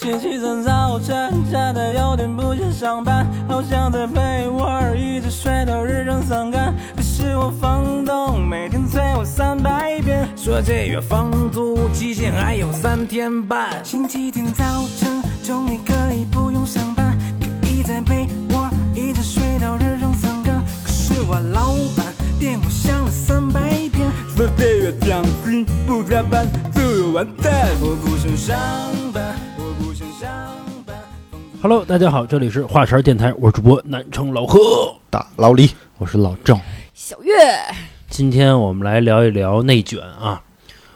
星期三早晨，真的有点不想上班，好想在被窝儿一直睡到日上三竿。可是我房东每天催我三百遍，说这月房租期限还有三天半。星期天早晨，终于可以不用上班，可以在被窝儿一直睡到日上三竿。可是我老板电话响了三百遍，说这月奖金不加班就有完蛋。我不想上班。Hello，大家好，这里是华晨电台，我是主播南城老贺。大老李，我是老郑，小月，今天我们来聊一聊内卷啊。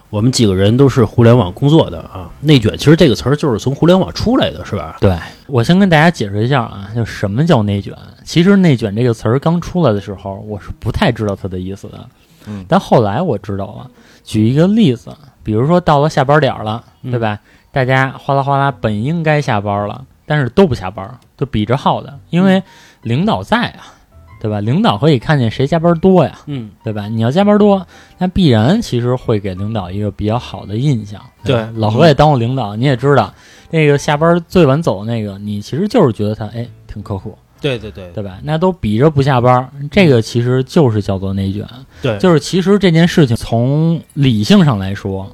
我们几个人都是互联网工作的啊，内卷其实这个词儿就是从互联网出来的，是吧？对我先跟大家解释一下啊，就什么叫内卷。其实“内卷”这个词儿刚出来的时候，我是不太知道它的意思的，嗯但后来我知道了。举一个例子，比如说到了下班点儿了，嗯对吧？大家哗啦哗啦，本应该下班了，但是都不下班，就比着耗的，因为领导在啊，对吧？领导可以看见谁加班多呀，嗯，对吧？你要加班多，那必然其实会给领导一个比较好的印象。吧对老何也当过领导，你也知道，那个下班最晚走的那个，你其实就是觉得他哎挺刻苦，对对对对吧？那都比着不下班，这个其实就是叫做内卷。对，就是其实这件事情从理性上来说，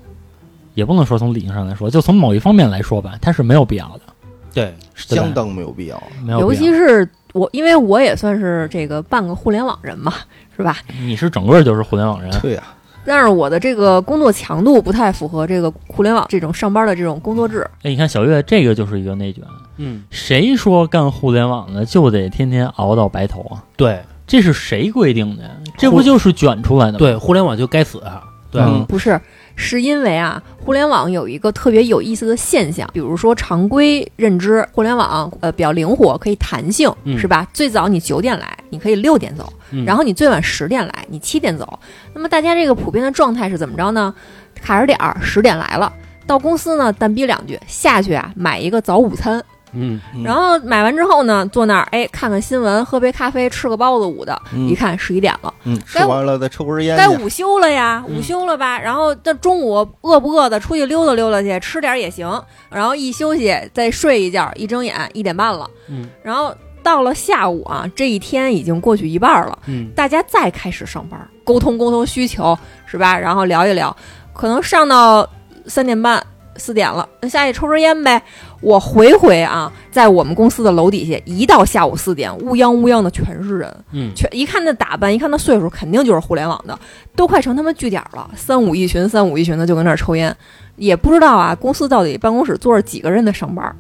也不能说从理性上来说，就从某一方面来说吧，它是没有必要的，对，相当没有必要。尤。其是我，因为我也算是这个半个互联网人嘛，是吧？你是整个就是互联网人，对呀、但是我的这个工作强度不太符合这个互联网这种上班的这种工作制。哎，你看小月这个就是一个内卷。嗯，谁说干互联网的就得天天熬到白头啊？对这是谁规定的呀？这不就是卷出来的吗？对，互联网就该死啊。对，嗯不是，是因为啊，互联网有一个特别有意思的现象，比如说常规认知，互联网呃比较灵活，可以弹性，嗯是吧？最早你九点来，你可以六点走，嗯然后你最晚十点来，你七点走。那么大家这个普遍的状态是怎么着呢？卡着点儿，十点来了，到公司呢淡逼两句，下去啊买一个早午餐，嗯，嗯然后买完之后呢，坐那儿哎看看新闻，喝杯咖啡，吃个包子午的，嗯一看十一点了。嗯，吃该完了再抽根烟。该午休了呀，嗯午休了吧？然后这中午饿不饿的，出去溜达溜达去，吃点儿也行。然后一休息，再睡一觉，一睁眼一点半了。嗯，然后到了下午啊，这一天已经过去一半了，嗯，大家再开始上班，沟通沟通需求是吧？然后聊一聊，可能上到三点半。四点了，那下去抽根烟呗。我回回啊，在我们公司的楼底下，一到下午四点，乌泱乌泱的全是人。嗯，全一看那打扮，一看那岁数，肯定就是互联网的，都快成他们据点了，三五一群，三五一群的就跟那儿抽烟，也不知道啊，公司到底办公室坐着几个人在上班？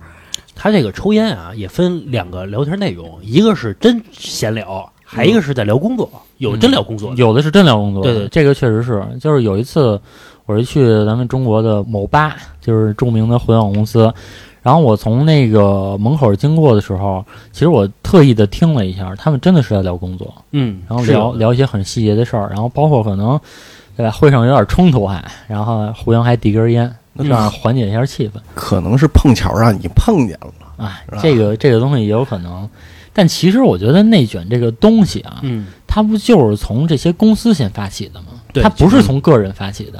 他这个抽烟啊，也分两个聊天内容，一个是真闲聊，还一个是在聊工作，有真聊工作的。有的是真聊工作，对对这个确实是。就是有一次，我是去咱们中国的某吧，就是著名的互联网公司，然后我从那个门口经过的时候，其实我特意的听了一下，他们真的是在聊工作，嗯，然后聊聊一些很细节的事儿，然后包括可能对吧，会上有点冲突还，然后互相还递根烟，这样缓解一下气氛。可能是碰巧让你碰见了。哎，这个这个东西也有可能。但其实我觉得内卷这个东西啊，嗯，它不就是从这些公司先发起的吗？对它不是从个人发起的。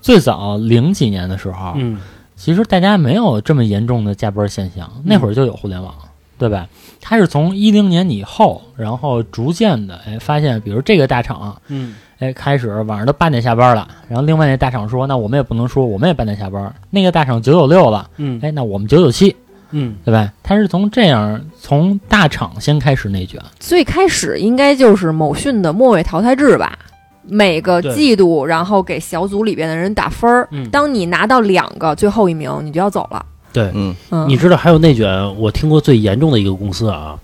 最早零几年的时候，嗯，其实大家没有这么严重的加班现象，那会儿就有互联网，对吧？它是从一零年以后，然后逐渐的，哎，发现，比如这个大厂，嗯，哎，开始晚上都八点下班了，然后另外那大厂说，那我们也不能说我们也八点下班，那个大厂九九六了，嗯，哎，那我们九九七，嗯，对吧？它是从这样从大厂先开始内卷，最开始应该就是某讯的末位淘汰制吧。每个季度，然后给小组里边的人打分儿。嗯当你拿到两个最后一名，你就要走了。对，嗯，嗯，你知道还有内卷，我听过最严重的一个公司啊，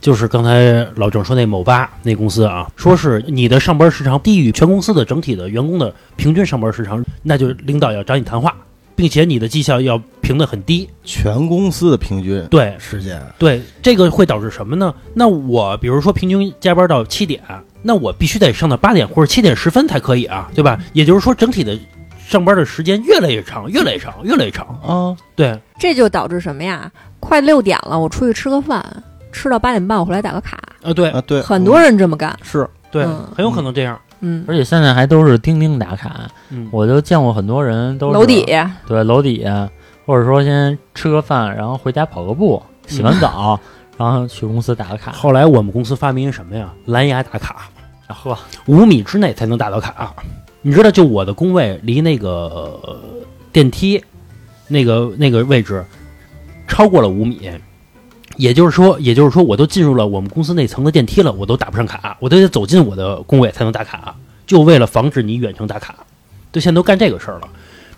就是刚才老郑说那某吧那公司啊，说是你的上班时长低于全公司的整体的员工的平均上班时长，那就领导要找你谈话，并且你的绩效要评得很低。全公司的平均对时间，对，这个会导致什么呢？那我比如说平均加班到七点，那我必须得上到八点或者七点十分才可以啊，对吧？也就是说，整体的上班的时间越来越长，越来越长，越来越长。啊，对，这就导致什么呀？快六点了，我出去吃个饭，吃到八点半，我回来打个卡。啊，对啊，对，很多人这么干。是对，嗯很有可能这样。嗯，而且现在还都是钉钉打卡，嗯，我就见过很多人都是楼底下对楼底下或者说先吃个饭，然后回家跑个步，洗完澡，然后去公司打个卡。后来我们公司发明一什么呀？蓝牙打卡，啊呵，五米之内才能打到卡。你知道，就我的工位离那个呃电梯那个那个位置超过了五米，也就是说，也就是说，我都进入了我们公司那层的电梯了，我都打不上卡，我都得走进我的工位才能打卡，就为了防止你远程打卡，就现在都干这个事儿了。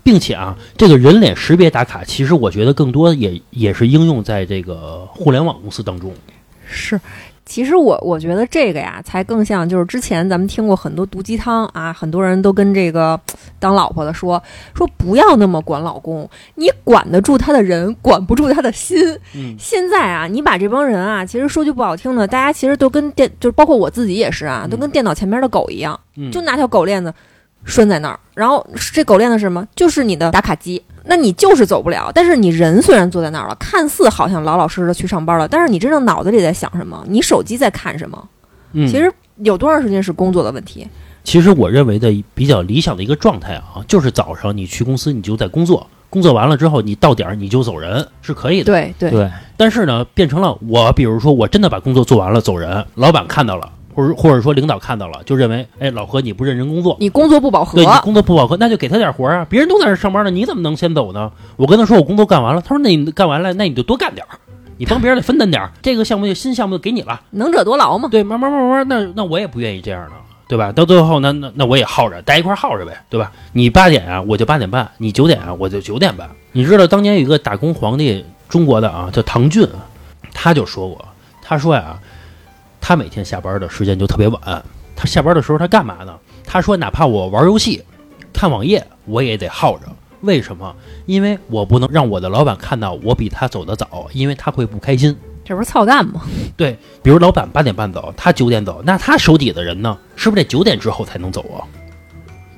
并且啊，这个人脸识别打卡，其实我觉得更多也也是应用在这个互联网公司当中。是，其实我我觉得这个呀，才更像就是之前咱们听过很多毒鸡汤啊，很多人都跟这个当老婆的说说不要那么管老公，你管得住他的人，管不住他的心。嗯现在啊，你把这帮人啊，其实说句不好听的，大家其实都跟电，就是包括我自己也是啊，都跟电脑前面的狗一样，嗯，就拿条狗链子拴在那儿，然后这狗链子是什么？就是你的打卡机。那你就是走不了，但是你人虽然坐在那儿了，看似好像老老实实的去上班了，但是你真正脑子里在想什么？你手机在看什么？嗯其实有多长时间是工作的问题？其实我认为的比较理想的一个状态啊，就是早上你去公司你就在工作，工作完了之后你到点儿你就走人是可以的。对对对，但是呢，变成了我，比如说我真的把工作做完了走人，老板看到了，或者或者说领导看到了，就认为，哎，老何你不认真工作，你工作不饱和对，你工作不饱和，那就给他点活儿啊，别人都在这上班呢，你怎么能先走呢？我跟他说我工作干完了，他说那你干完了，那你就多干点儿，你帮别人得分担点儿，这个项目就新项目就给你了。能者多劳嘛。对，慢慢慢慢，那那我也不愿意这样的，对吧？到最后，那那那我也耗着，待一块儿耗着呗，对吧？你八点啊，我就八点半；你九点啊，我就九点半。你知道当年有一个打工皇帝，中国的啊，叫唐骏，他就说过，他说呀，他每天下班的时间就特别晚，他下班的时候他干嘛呢？他说，哪怕我玩游戏、看网页，我也得耗着。为什么？因为我不能让我的老板看到我比他走得早，因为他会不开心。这不是操蛋吗？对，比如老板八点半走，他九点走，那他手底的人呢，是不是得九点之后才能走啊？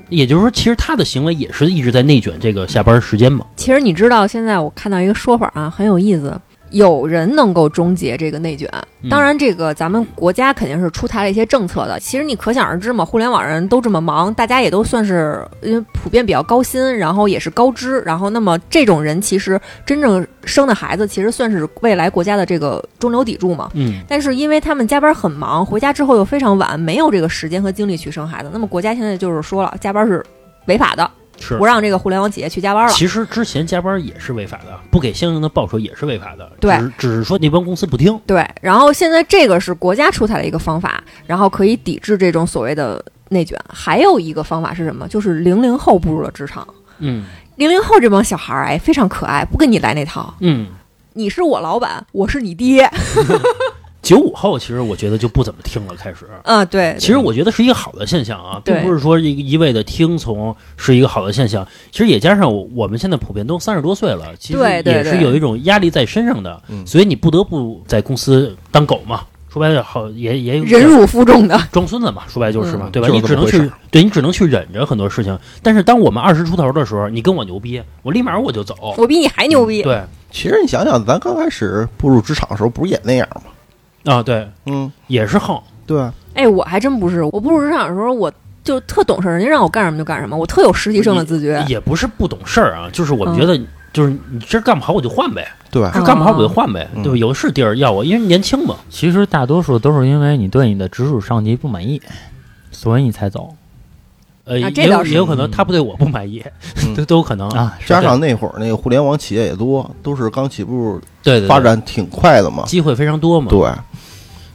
也就是说，其实他的行为也是一直在内卷这个下班时间嘛。其实你知道，现在我看到一个说法啊，很有意思。有人能够终结这个内卷，嗯当然，这个咱们国家肯定是出台了一些政策的。其实你可想而知嘛，互联网人都这么忙，大家也都算是因为普遍比较高薪，然后也是高知，然后那么这种人其实真正生的孩子，其实算是未来国家的这个中流砥柱嘛。嗯，但是因为他们加班很忙，回家之后又非常晚，没有这个时间和精力去生孩子，那么国家现在就是说了，加班是违法的，是不。让这个互联网企业去加班了。其实之前加班也是违法的，不给相应的报酬也是违法的。对只是只是说那帮公司不听。对，然后现在这个是国家出台的一个方法，然后可以抵制这种所谓的内卷。还有一个方法是什么？就是零零后步入了职场。嗯零零后这帮小孩儿哎，非常可爱，不跟你来那套。嗯，你是我老板，我是你爹。九五后其实我觉得就不怎么听了，开始。啊，对，其实我觉得是一个好的现象啊，并不是说一一味的听从是一个好的现象。其实也加上我我们现在普遍都三十多岁了，其实也是有一种压力在身上的，嗯所以你不得不在公司当狗嘛。说白了，好也也有忍辱负重的。装孙子嘛，说白就是嘛，嗯对吧？你只能去对你只能去忍着很多事情。但是当我们二十出头的时候，你跟我牛逼，我立马我就走。我比你还牛逼。对其实你想想，咱刚开始步入职场的时候，不是也那样吗？啊，对，嗯，也是横。对啊，哎，我还真不是，我步入职场的时候，我就特懂事儿，人家让我干什么就干什么，我特有实习生的自觉。也不是不懂事儿啊，就是我觉得，就是你这干不好我就换呗，对啊这干不好我就换呗，嗯对吧？有的是地儿要我，因为年轻嘛。其实大多数都是因为你对你的直属上级不满意，所以你才走呃，啊这也有倒是也有可能他不对我不满意，嗯 都都有可能。啊。加上那会儿那个互联网企业也多，都是刚起步，对对对发展挺快的嘛。机会非常多嘛。对，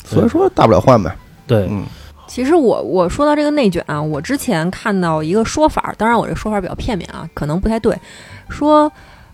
所以说大不了换呗。对，嗯其实我我说到这个内卷啊，我之前看到一个说法，当然我这说法比较片面啊，可能不太对，说。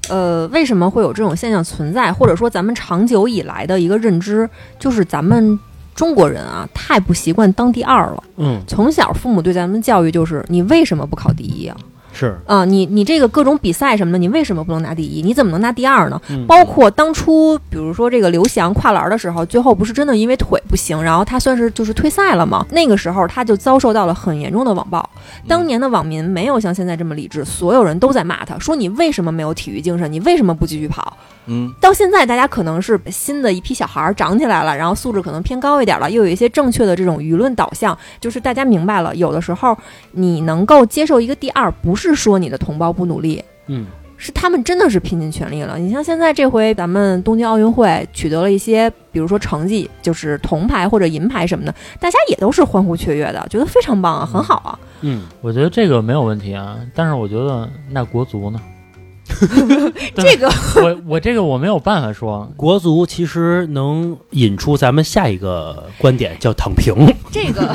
呃，为什么会有这种现象存在？或者说，咱们长久以来的一个认知，就是咱们中国人啊，太不习惯当第二了。嗯，从小父母对咱们教育就是，你为什么不考第一啊？是，啊，你你这个各种比赛什么的，你为什么不能拿第一？你怎么能拿第二呢？嗯包括当初，比如说这个刘翔跨栏的时候，最后不是真的因为腿不行，然后他算是就是退赛了吗？那个时候他就遭受到了很严重的网暴。当年的网民没有像现在这么理智，所有人都在骂他，说你为什么没有体育精神？你为什么不继续跑？嗯，到现在，大家可能是新的一批小孩儿长起来了，然后素质可能偏高一点了，又有一些正确的这种舆论导向，就是大家明白了，有的时候你能够接受一个第二，不是说你的同胞不努力，嗯是他们真的是拼尽全力了。你像现在这回咱们东京奥运会取得了一些，比如说成绩，就是铜牌或者银牌什么的，大家也都是欢呼雀跃的，觉得非常棒啊，很好啊。嗯，我觉得这个没有问题啊，但是我觉得那国足呢？这个我我这个我没有办法说，国足其实能引出咱们下一个观点，叫躺平。这个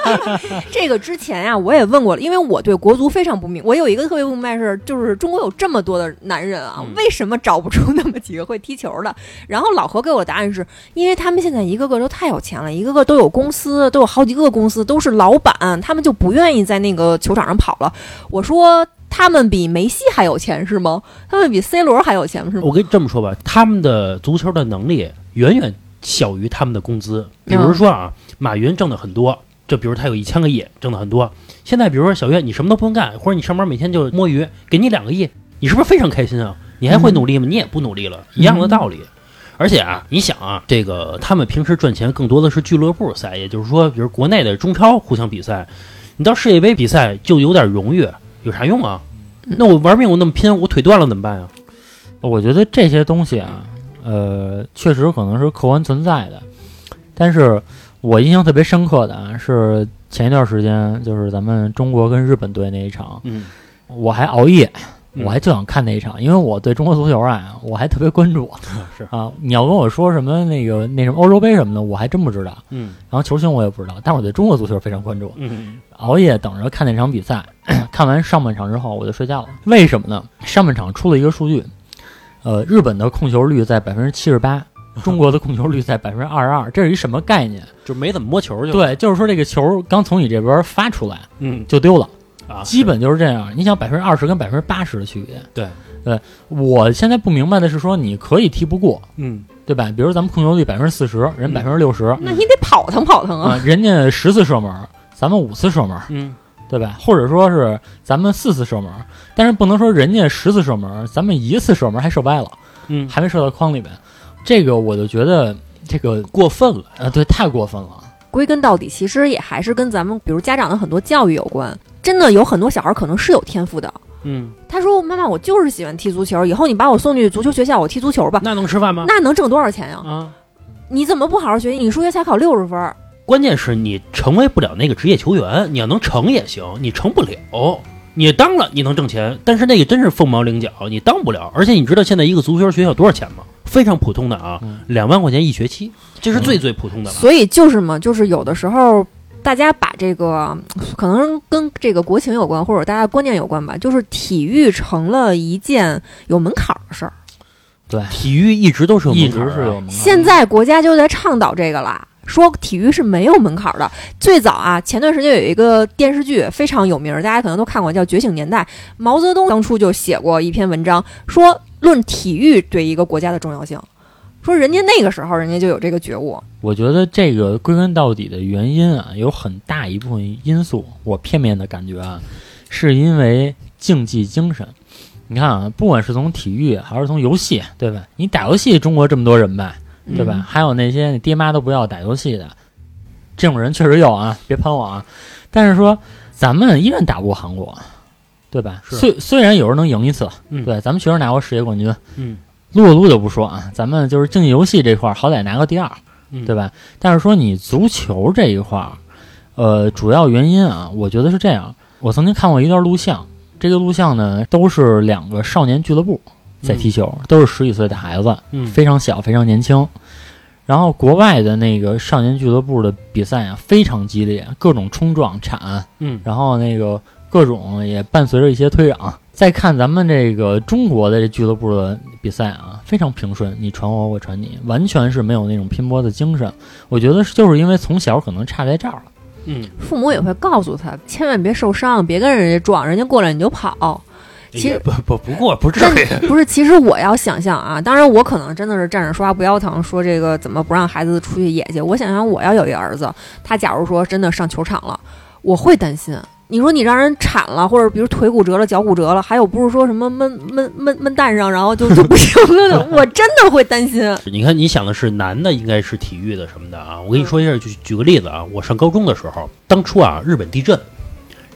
这个之前呀、我也问过了，因为我对国足非常不明。我有一个特别不明白是，就是中国有这么多的男人啊，嗯为什么找不出那么几个会踢球的？然后老何给我的答案是，因为他们现在一个个都太有钱了，一个个都有公司，都有好几个公司，都是老板，他们就不愿意在那个球场上跑了。我说。他们比梅西还有钱是吗？他们比 C 罗还有钱是吗？我跟你这么说吧，他们的足球的能力远远小于他们的工资。比如说啊，马云挣的很多，就比如他有一千个亿，挣的很多。现在比如说小月，你什么都不用干，或者你上班每天就摸鱼，给你两个亿，你是不是非常开心啊？你还会努力吗？你也不努力了，一样的道理。而且啊，你想啊，这个他们平时赚钱更多的是俱乐部赛，也就是说，比如国内的中超互相比赛，你到世界杯比赛就有点荣誉，有啥用啊？那我玩命我那么拼，我腿断了怎么办呀？我觉得这些东西啊，呃，确实可能是客观存在的，但是我印象特别深刻的啊，是前一段时间就是咱们中国跟日本队那一场，嗯，我还熬夜，嗯我还就想看那一场，因为我对中国足球啊，我还特别关注是啊。你要跟我说什么那个那什么欧洲杯什么的，我还真不知道。嗯然后球星我也不知道，但是我对中国足球非常关注。嗯熬夜等着看那场比赛，看完上半场之后我就睡觉了。为什么呢？上半场出了一个数据，呃，日本的控球率在百分之七十八，中国的控球率在百分之二十二，这是一什么概念？就没怎么摸球就对，就是说这个球刚从你这边发出来嗯就丢了，啊，基本就是这样。你想百分之二十跟百分之八十的区别？对对，我现在不明白的是说，你可以踢不过，嗯对吧？比如咱们控球率百分之四十，人嗯百分之六十那你得跑腾跑腾啊！啊，人家十次射门，咱们五次射门。嗯对吧？或者说是咱们四次射门，但是不能说人家十次射门，咱们一次射门还射歪了，嗯，还没射到筐里边。这个我就觉得这个过分了。啊，对，太过分了。归根到底，其实也还是跟咱们比如家长的很多教育有关。真的有很多小孩可能是有天赋的。嗯，他说：“妈妈，我就是喜欢踢足球，以后你把我送去足球学校，我踢足球吧。那能吃饭吗？那能挣多少钱呀？啊，你怎么不好好学习？你数学才考六十分儿，关键是你成为不了那个职业球员，你要能成也行，你成不了。你当了，你能挣钱，但是那个真是凤毛麟角，你当不了。而且你知道现在一个足球学校多少钱吗？非常普通的啊嗯，两万块钱一学期，这是最最普通的了。所以就是嘛，就是有的时候大家把这个可能跟这个国情有关，或者大家观念有关吧，就是体育成了一件有门槛儿的事儿。对，体育一直都是有门槛儿啊直是有门槛。现在国家就在倡导这个啦，说体育是没有门槛儿的。最早啊，前段时间有一个电视剧非常有名，大家可能都看过，叫《觉醒年代》。毛泽东当初就写过一篇文章，说论体育对一个国家的重要性，说人家那个时候人家就有这个觉悟。我觉得这个归根到底的原因啊，有很大一部分因素，我片面的感觉啊，是因为竞技精神。你看啊，不管是从体育还是从游戏，对吧？你打游戏，中国这么多人呗，对吧？嗯还有那些你爹妈都不要打游戏的，这种人确实有啊，别喷我啊。但是说咱们依然打不过韩国，对吧？虽虽然有时候能赢一次，嗯对，咱们确实拿过世界冠军。嗯撸啊撸就不说啊，咱们就是竞技游戏这块儿好歹拿个第二，嗯，对吧？但是说你足球这一块儿，呃，主要原因啊，我觉得是这样。我曾经看过一段录像，这个录像呢都是两个少年俱乐部在踢球，都是十几岁的孩子，嗯非常小，非常年轻。然后国外的那个少年俱乐部的比赛啊，非常激烈，各种冲撞、铲，嗯然后那个各种也伴随着一些推攘。再看咱们这个中国的这俱乐部的比赛啊，非常平顺，你传我，我传你，完全是没有那种拼搏的精神。我觉得就是因为从小可能差在这儿了。嗯，父母也会告诉他，千万别受伤，别跟人家撞，人家过来你就跑。其实不 不不过不至于。不是，其实我要想象啊，当然我可能真的是站着说话不腰疼，说这个怎么不让孩子出去野去。我想想，我要有一个儿子，他假如说真的上球场了，我会担心。你说你让人铲了，或者比如腿骨折了、脚骨折了，还有不是说什么闷闷闷闷蛋上，然后就就不行了的，我真的会担心。你看，你想的是男的应该是体育的什么的啊？我跟你说一下，举举个例子啊，我上高中的时候，当初啊日本地震，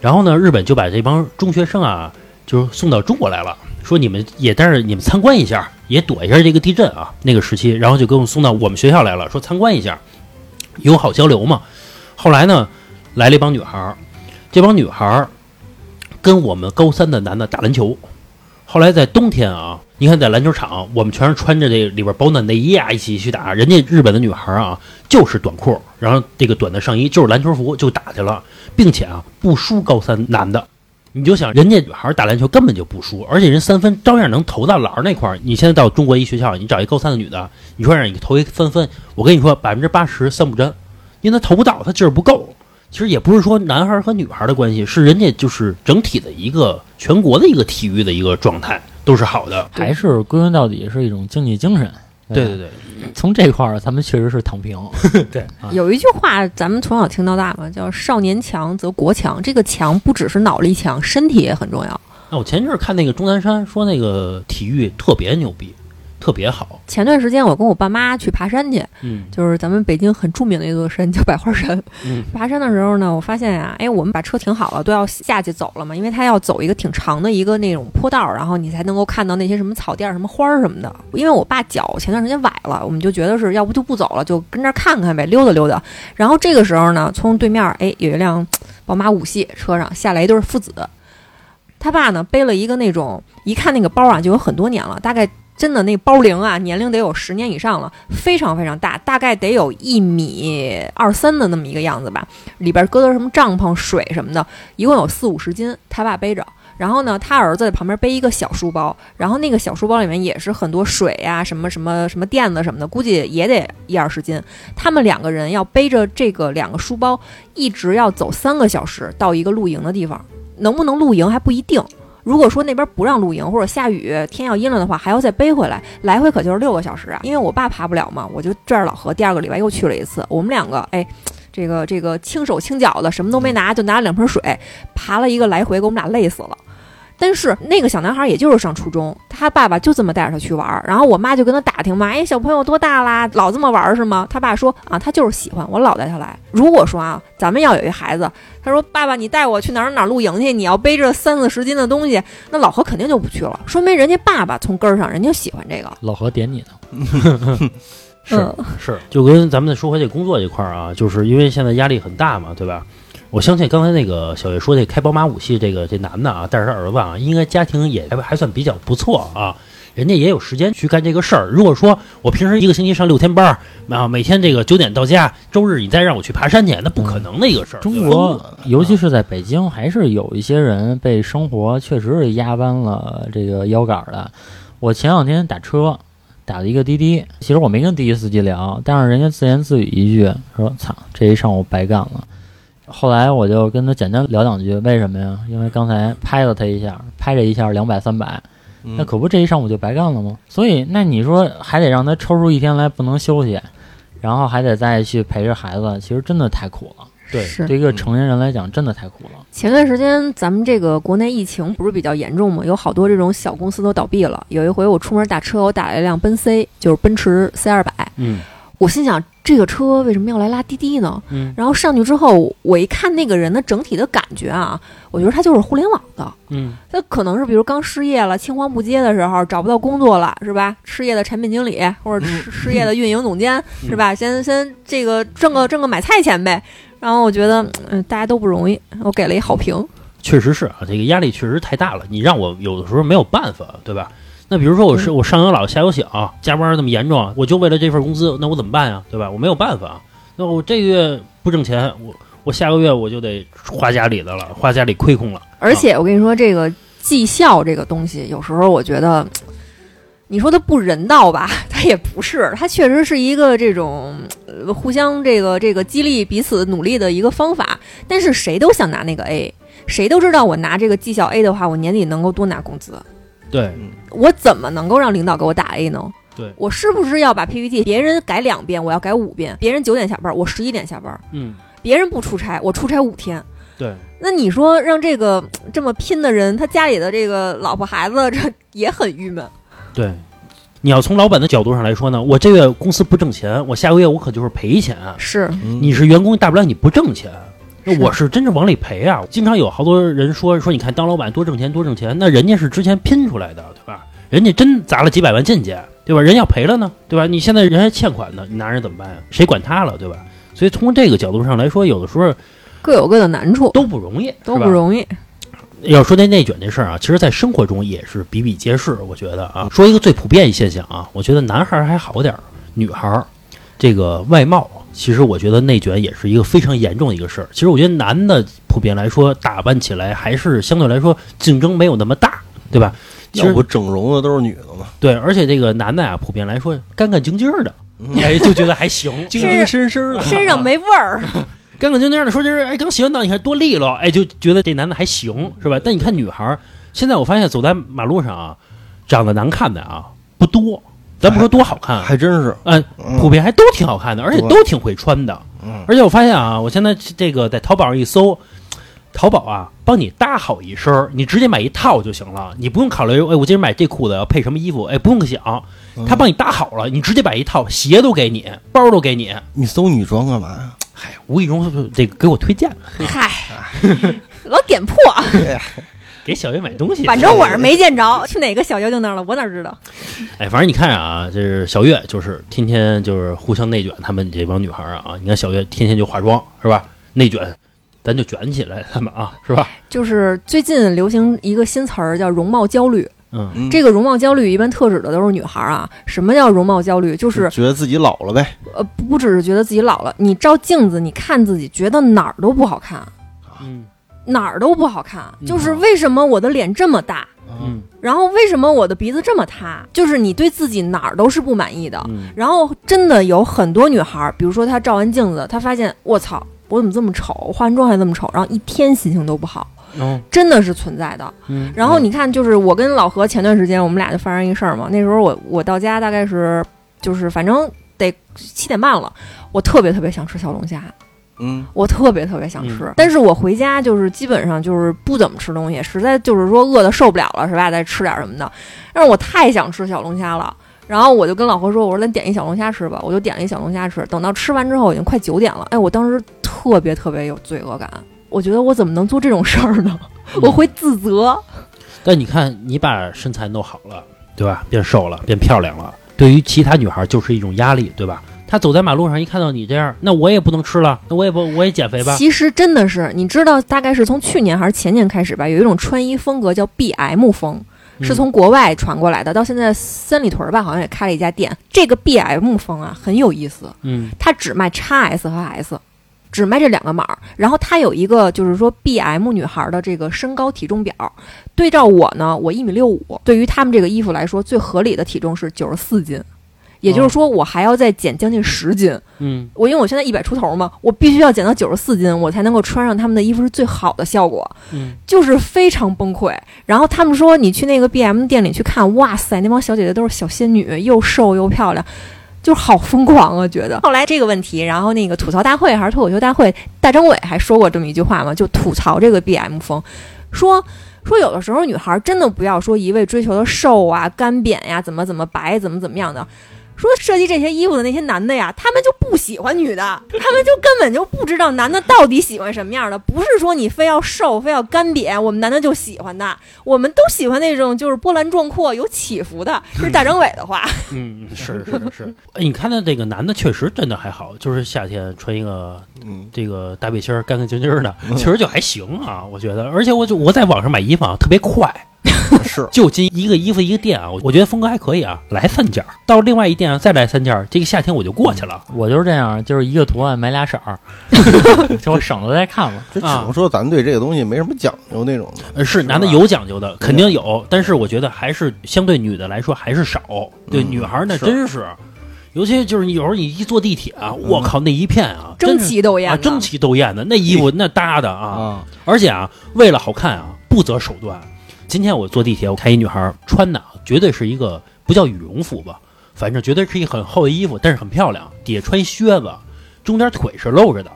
然后呢日本就把这帮中学生啊就是送到中国来了，说你们也但是你们参观一下，也躲一下这个地震啊，那个时期，然后就给我们送到我们学校来了，说参观一下，友好交流嘛。后来呢，来了一帮女孩儿，这帮女孩儿跟我们高三的男的打篮球。后来在冬天啊，你看在篮球场，我们全是穿着这里边保暖内衣啊，一起去打。人家日本的女孩啊，就是短裤，然后这个短的上衣，就是篮球服就打去了，并且啊不输高三男的。你就想人家女孩打篮球根本就不输，而且人三分照样能投到篮那块儿。你现在到中国一学校，你找一高三的女的，你说让你投一三分，我跟你说百分之八十三不真，因为她投不到，她劲儿不够。其实也不是说男孩和女孩的关系，是人家就是整体的一个全国的一个体育的一个状态都是好的。还是归根到底是一种竞技精神。对对对，从这块儿咱们确实是躺平。对啊有一句话咱们从小听到大嘛，叫“少年强则国强”。这个强不只是脑力强，身体也很重要。那我前一阵儿看那个钟南山说那个体育特别牛逼，特别好。前段时间我跟我爸妈去爬山去，嗯就是咱们北京很著名的一座山叫百花山。嗯 爬山的时候呢，我发现呀、哎，我们把车停好了，都要下去走了嘛，因为它要走一个挺长的一个那种坡道，然后你才能够看到那些什么草甸儿、什么花儿什么的。因为我爸脚前段时间崴了，我们就觉得是要不就不走了，就跟这儿看看呗，溜达溜达。然后这个时候呢，从对面儿哎有一辆宝马五系车上下来一对父子，他爸呢背了一个那种，一看那个包啊就有很多年了，大概真的那包龄啊，年龄得有十年以上了，非常非常大，大概得有一米二三的那么一个样子吧。里边搁的什么帐篷、水什么的，一共有四五十斤，他爸背着。然后呢，他儿子在旁边背一个小书包，然后那个小书包里面也是很多水呀、什么什么什么垫子什么的，估计也得一二十斤。他们两个人要背着这个两个书包，一直要走三个小时到一个露营的地方，能不能露营还不一定。如果说那边不让露营，或者下雨天要阴了的话，还要再背回来，来回可就是六个小时啊。因为我爸爬不了嘛，我就拽着老何，第二个礼拜又去了一次。我们两个，哎，这个这个轻手轻脚的，什么都没拿，就拿了两瓶水，爬了一个来回，给我们俩累死了。但是那个小男孩也就是上初中，他爸爸就这么带着他去玩儿，然后我妈就跟他打听嘛，哎，小朋友多大啦？老这么玩儿是吗？他爸说啊，他就是喜欢，我老带他来。如果说啊，咱们要有一孩子，他说爸爸，你带我去哪儿哪儿露营去，你要背着三四十斤的东西，那老何肯定就不去了，说明人家爸爸从根儿上人就喜欢这个。老何点你呢？是嗯是，就跟咱们再说回这工作这块儿啊，就是因为现在压力很大嘛，对吧？我相信刚才那个小月说这开宝马五系这个这男的啊，带着他儿子啊，应该家庭也还还算比较不错啊，人家也有时间去干这个事儿。如果说我平时一个星期上六天班儿啊，每天这个九点到家，周日你再让我去爬山去，那不可能的一个事儿。中国，尤其是在北京，还是有一些人被生活确实是压弯了这个腰杆儿的。我前两天打车，打了一个滴滴，其实我没跟滴滴司机聊，但是人家自言自语一句说：“操，这一上午白干了。”后来我就跟他简单聊两句，为什么呀？因为刚才拍了他一下，拍这一下两百三百，那可不这一上午就白干了吗？所以那你说还得让他抽出一天来不能休息，然后还得再去陪着孩子，其实真的太苦了。对是对一个成年人来讲，真的太苦了。前段时间咱们这个国内疫情不是比较严重吗？有好多这种小公司都倒闭了。有一回我出门打车，我打了一辆奔 C，就是奔驰 C 二百。嗯我心想，这个车为什么要来拉滴滴呢？嗯然后上去之后，我一看那个人的整体的感觉啊，我觉得他就是互联网的。嗯他可能是比如刚失业了，青黄不接的时候找不到工作了，是吧？失业的产品经理或者失失业的运营总监，是吧？先先这个挣个挣个买菜钱呗。然后我觉得，嗯，大家都不容易，我给了一好评。确实是啊，这个压力确实太大了，你让我有的时候没有办法，对吧？那比如说我是我上有老下有小，加班那么严重，我就为了这份工资，那我怎么办呀？对吧？我没有办法，那我这个月不挣钱，我我下个月我就得花家里的了，花家里亏空了。而且我跟你说，这个绩效这个东西，有时候我觉得，你说它不人道吧，它也不是，它确实是一个这种呃互相这个这个激励彼此努力的一个方法。但是谁都想拿那个 A，谁都知道我拿这个绩效 A 的话，我年底能够多拿工资。对，我怎么能够让领导给我打 A 呢？对我是不是要把 PPT 别人改两遍，我要改五遍？别人九点下班，我十一点下班；嗯，别人不出差，我出差五天。对，那你说让这个 这么拼的人，他家里的这个老婆孩子，这也很郁闷。对。你要从老板的角度上来说呢，我这月公司不挣钱，我下个月我可就是赔钱。是，嗯你是员工，大不了你不挣钱，那我是真是往里赔啊！经常有好多人说说，你看当老板多挣钱多挣钱，那人家是之前拼出来的，对吧？人家真砸了几百万进去，对吧？人要赔了呢，对吧？你现在人还欠款呢，你拿人怎么办呀？谁管他了，对吧？所以从这个角度上来说，有的时候各有各的难处，都不容易，都不容易。要说那内卷这事儿啊，其实在生活中也是比比皆是。我觉得啊，说一个最普遍一现象啊，我觉得男孩儿还好点儿，女孩儿这个外貌，其实我觉得内卷也是一个非常严重的一个事儿。其实我觉得男的普遍来说打扮起来还是相对来说竞争没有那么大，对吧？其实要不整容的都是女的嘛，对，而且这个男的啊，普遍来说干干净净的，哎，就觉得还行，精 精神神的。身上没味儿，干干净净的，说就是哎，刚洗完澡，你看多利落，哎，就觉得这男的还行，是吧？但你看女孩儿，现在我发现走在马路上啊，长得难看的啊不多，咱不说多好看啊，还真是，嗯，嗯普遍还都挺好看的，而且都挺会穿的。嗯而且我发现啊，我现在这个在淘宝上一搜，淘宝啊帮你搭好一身，你直接买一套就行了，你不用考虑，哎，我今儿买这裤子要配什么衣服，哎，不用想，他帮你搭好了，你直接买一套，鞋都给你，包都给你。你搜女装干嘛呀？嗨，无意中这个给我推荐的，嗨，老点破。给小月买东西。反正我是没见着，去哪个小妖精那儿了，我哪知道？哎，反正你看啊，就是小月，就是天天就是互相内卷，他们这帮女孩儿啊，你看小月天天就化妆是吧？内卷，咱就卷起来，他们啊是吧？就是最近流行一个新词儿叫容貌焦虑。嗯，嗯这个容貌焦虑一般特指的都是女孩儿啊。什么叫容貌焦虑？就是觉得自己老了呗，呃，不只是觉得自己老了，你照镜子，你看自己觉得哪儿都不好看，嗯哪儿都不好看。嗯就是为什么我的脸这么大，嗯然后为什么我的鼻子这么塌？就是你对自己哪儿都是不满意的。嗯然后真的有很多女孩儿，比如说她照完镜子，她发现我操，我怎么这么丑，化完妆还这么丑，然后一天心情都不好，哦真的是存在的。嗯然后你看，就是我跟老何前段时间我们俩就发生一个事儿嘛，那时候我我到家大概是就是反正得七点半了，我特别特别想吃小龙虾，嗯，我特别特别想吃，嗯但是我回家就是基本上就是不怎么吃东西，实在就是说饿的受不了了是吧？再吃点什么的，但是我太想吃小龙虾了。然后我就跟老何说：“我说咱点一小龙虾吃吧。”我就点了一小龙虾吃。等到吃完之后，已经快九点了。哎，我当时特别特别有罪恶感，我觉得我怎么能做这种事儿呢？我会自责。但你看，你把身材弄好了，对吧？变瘦了，变漂亮了，对于其他女孩就是一种压力，对吧？她走在马路上一看到你这样，那我也不能吃了，那我也不我也减肥吧？其实真的是，你知道，大概是从去年还是前年开始吧，有一种穿衣风格叫 BM 风，嗯是从国外传过来的。到现在三里屯吧，好像也开了一家店。这个 BM 风啊，很有意思，嗯它只卖 XS 和 S。只卖这两个码儿，然后它有一个就是说 BM 女孩的这个身高体重表，对照我呢，我一米六五，对于他们这个衣服来说，最合理的体重是九十四斤，也就是说我还要再减将近十斤。嗯我因为我现在一百出头嘛，我必须要减到九十四斤，我才能够穿上他们的衣服是最好的效果，嗯就是非常崩溃。然后他们说你去那个 BM 店里去看，哇塞，那帮小姐姐都是小仙女，又瘦又漂亮。就是好疯狂啊！觉得后来这个问题，然后那个吐槽大会还是脱口秀大会，大张伟还说过这么一句话嘛，就吐槽这个 BM 风，说说有的时候女孩真的不要说一味追求的瘦啊、干瘪呀、怎么怎么白、怎么怎么样的。说设计这些衣服的那些男的呀，他们就不喜欢女的，他们就根本就不知道男的到底喜欢什么样的。不是说你非要瘦、非要干瘪，我们男的就喜欢的，我们都喜欢那种就是波澜壮阔、有起伏的。是大张伟的话。嗯，是是是。哎，你看到这个男的确实真的还好，就是夏天穿一个嗯，这个大背心儿干干净净的，其实就还行啊，我觉得。而且我就我在网上买衣服啊，特别快，是。就今一个衣服一个店啊，我我觉得风格还可以啊，来三件儿，到另外一店啊再来三件儿，这个夏天我就过去了。我就是这样，就是一个图案买俩色儿，就我省得再看了。这只能说咱对这个东西没什么讲究那种。的。呃，是男的有讲究的，肯定有，但是我觉得还是相对女的来说还是少。对嗯女孩儿那真是，尤其就是你有时候你一坐地铁啊，我靠那一片啊，争真是啊，奇斗艳的，争奇斗艳的那衣服 那搭的啊，啊，而且啊，为了好看啊，不择手段。今天我坐地铁，我看一女孩儿穿的啊绝对是一个不叫羽绒服吧，反正绝对是一很厚的衣服，但是很漂亮，底下穿靴子，中间腿是露着的。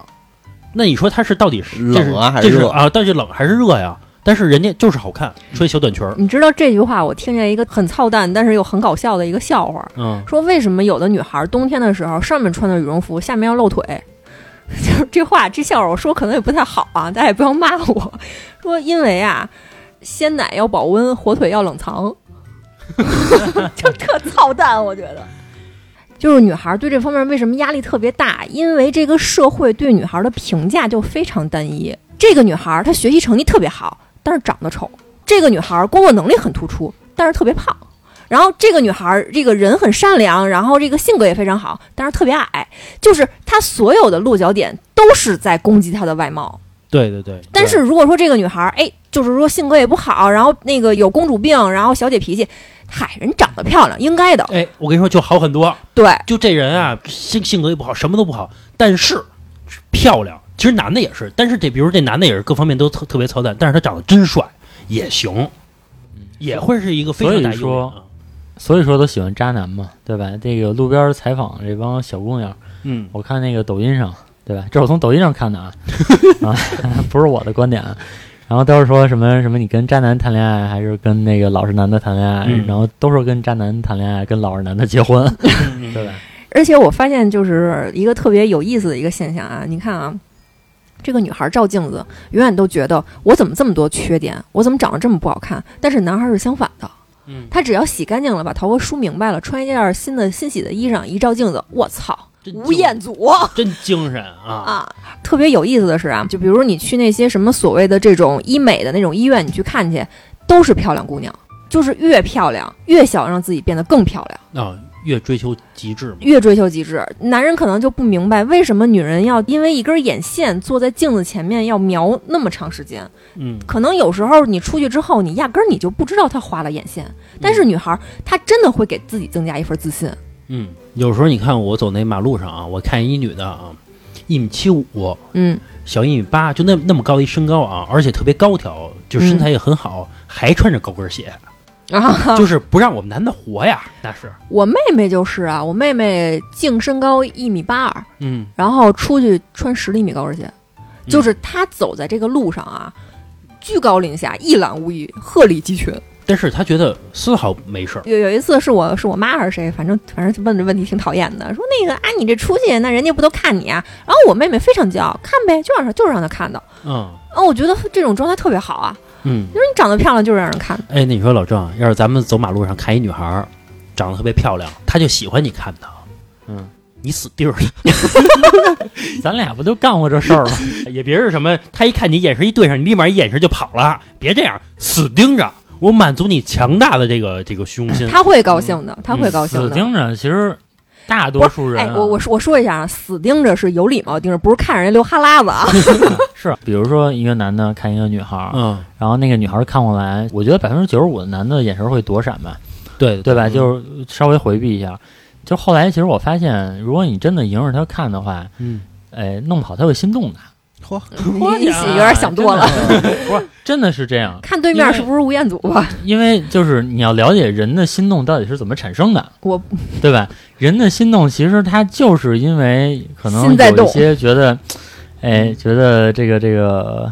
那你说她是到底是冷啊还是热这是啊？到底冷还是热呀？但是人家就是好看，穿小短裙儿，你知道这句话，我听见一个很操蛋，但是又很搞笑的一个笑话，嗯说为什么有的女孩冬天的时候上面穿的羽绒服，下面要露腿？就是这话这笑话我说可能也不太好啊，大家也不要骂我。说因为啊，鲜奶要保温，火腿要冷藏，就特操蛋，我觉得。就是女孩对这方面为什么压力特别大？因为这个社会对女孩的评价就非常单一。这个女孩她学习成绩特别好，但是长得丑；这个女孩工作能力很突出，但是特别胖。然后这个女孩这个人很善良，然后这个性格也非常好，但是特别矮。就是她所有的落脚点都是在攻击她的外貌。对对对，但是如果说这个女孩，哎，就是说性格也不好，然后那个有公主病，然后小姐脾气，嗨，人长得漂亮，应该的。哎，我跟你说就好很多。对，就这人啊，性性格也不好，什么都不好，但是漂亮。其实男的也是，但是这比如这男的也是各方面都特特别操蛋，但是他长得真帅，也行，也会是一个非常大优点所以说啊所以说都喜欢渣男嘛，对吧？这个路边采访这帮小姑娘，嗯，我看那个抖音上，对吧？这是我从抖音上看的啊，啊，不是我的观点啊。然后都是说什么什么你跟渣男谈恋爱，还是跟那个老实男的谈恋爱？嗯然后都是跟渣男谈恋爱，跟老实男的结婚，对吧？而且我发现就是一个特别有意思的一个现象啊，你看啊，这个女孩照镜子，永远都觉得我怎么这么多缺点，我怎么长得这么不好看？但是男孩是相反的，嗯，他只要洗干净了，把头发梳明白了，穿一件新的新洗的衣裳，一照镜子，我操，真吴彦祖 真精神啊！啊！特别有意思的是啊，就比如你去那些什么所谓的这种医美的那种医院，你去看去，都是漂亮姑娘，就是越漂亮越想让自己变得更漂亮。啊，越追求极致嘛。越追求极致，男人可能就不明白为什么女人要因为一根眼线坐在镜子前面要描那么长时间。嗯，可能有时候你出去之后，你压根儿你就不知道她画了眼线，但是女孩儿她真的会给自己增加一份自信。嗯，有时候你看我走那马路上啊，我看一女的啊，一米七五，嗯，小一米八，就那那么高一身高啊，而且特别高挑，就身材也很好，还穿着高跟鞋，啊，就是不让我们男的活呀，那是。我妹妹就是啊，我妹妹净身高一米八二，嗯，然后出去穿十厘米高跟鞋，就是她走在这个路上啊，居高临下，一览无遗，鹤立鸡群。但是他觉得丝毫没事儿。有有一次是我是我妈还是谁，反正反正问这问题挺讨厌的，说那个啊你这出去那人家不都看你啊？然后我妹妹非常骄傲，看呗，就让就是让她看的。嗯啊，我觉得这种状态特别好啊，嗯，就是你长得漂亮就是让人看的。哎，那你说老郑，要是咱们走马路上看一女孩儿长得特别漂亮，她就喜欢你看她，嗯，你死地儿了。咱俩不都干过这事儿吗？也别是什么，她一看你眼神一对上，你立马一眼神就跑了。别这样，死盯着，我满足你强大的这个这个虚荣心。他会高兴的，他会高兴的。死盯着，其实大多数人、哎，啊，我我说我说一下啊，死盯着是有礼貌盯着，不是看人家流哈喇子啊。是，比如说一个男的看一个女孩儿，嗯，然后那个女孩儿看过来，我觉得百分之九十五的男的眼神会躲闪吧，对对吧？嗯就是稍微回避一下。就后来其实我发现，如果你真的迎着她看的话，嗯，哎，弄不好他会心动的。嚯，你有点想多了，不是，真的是这样。看对面是不是吴彦祖吧？因为就是你要了解人的心动到底是怎么产生的，我对吧？人的心动其实它就是因为可能有一些觉得，哎，觉得这个这个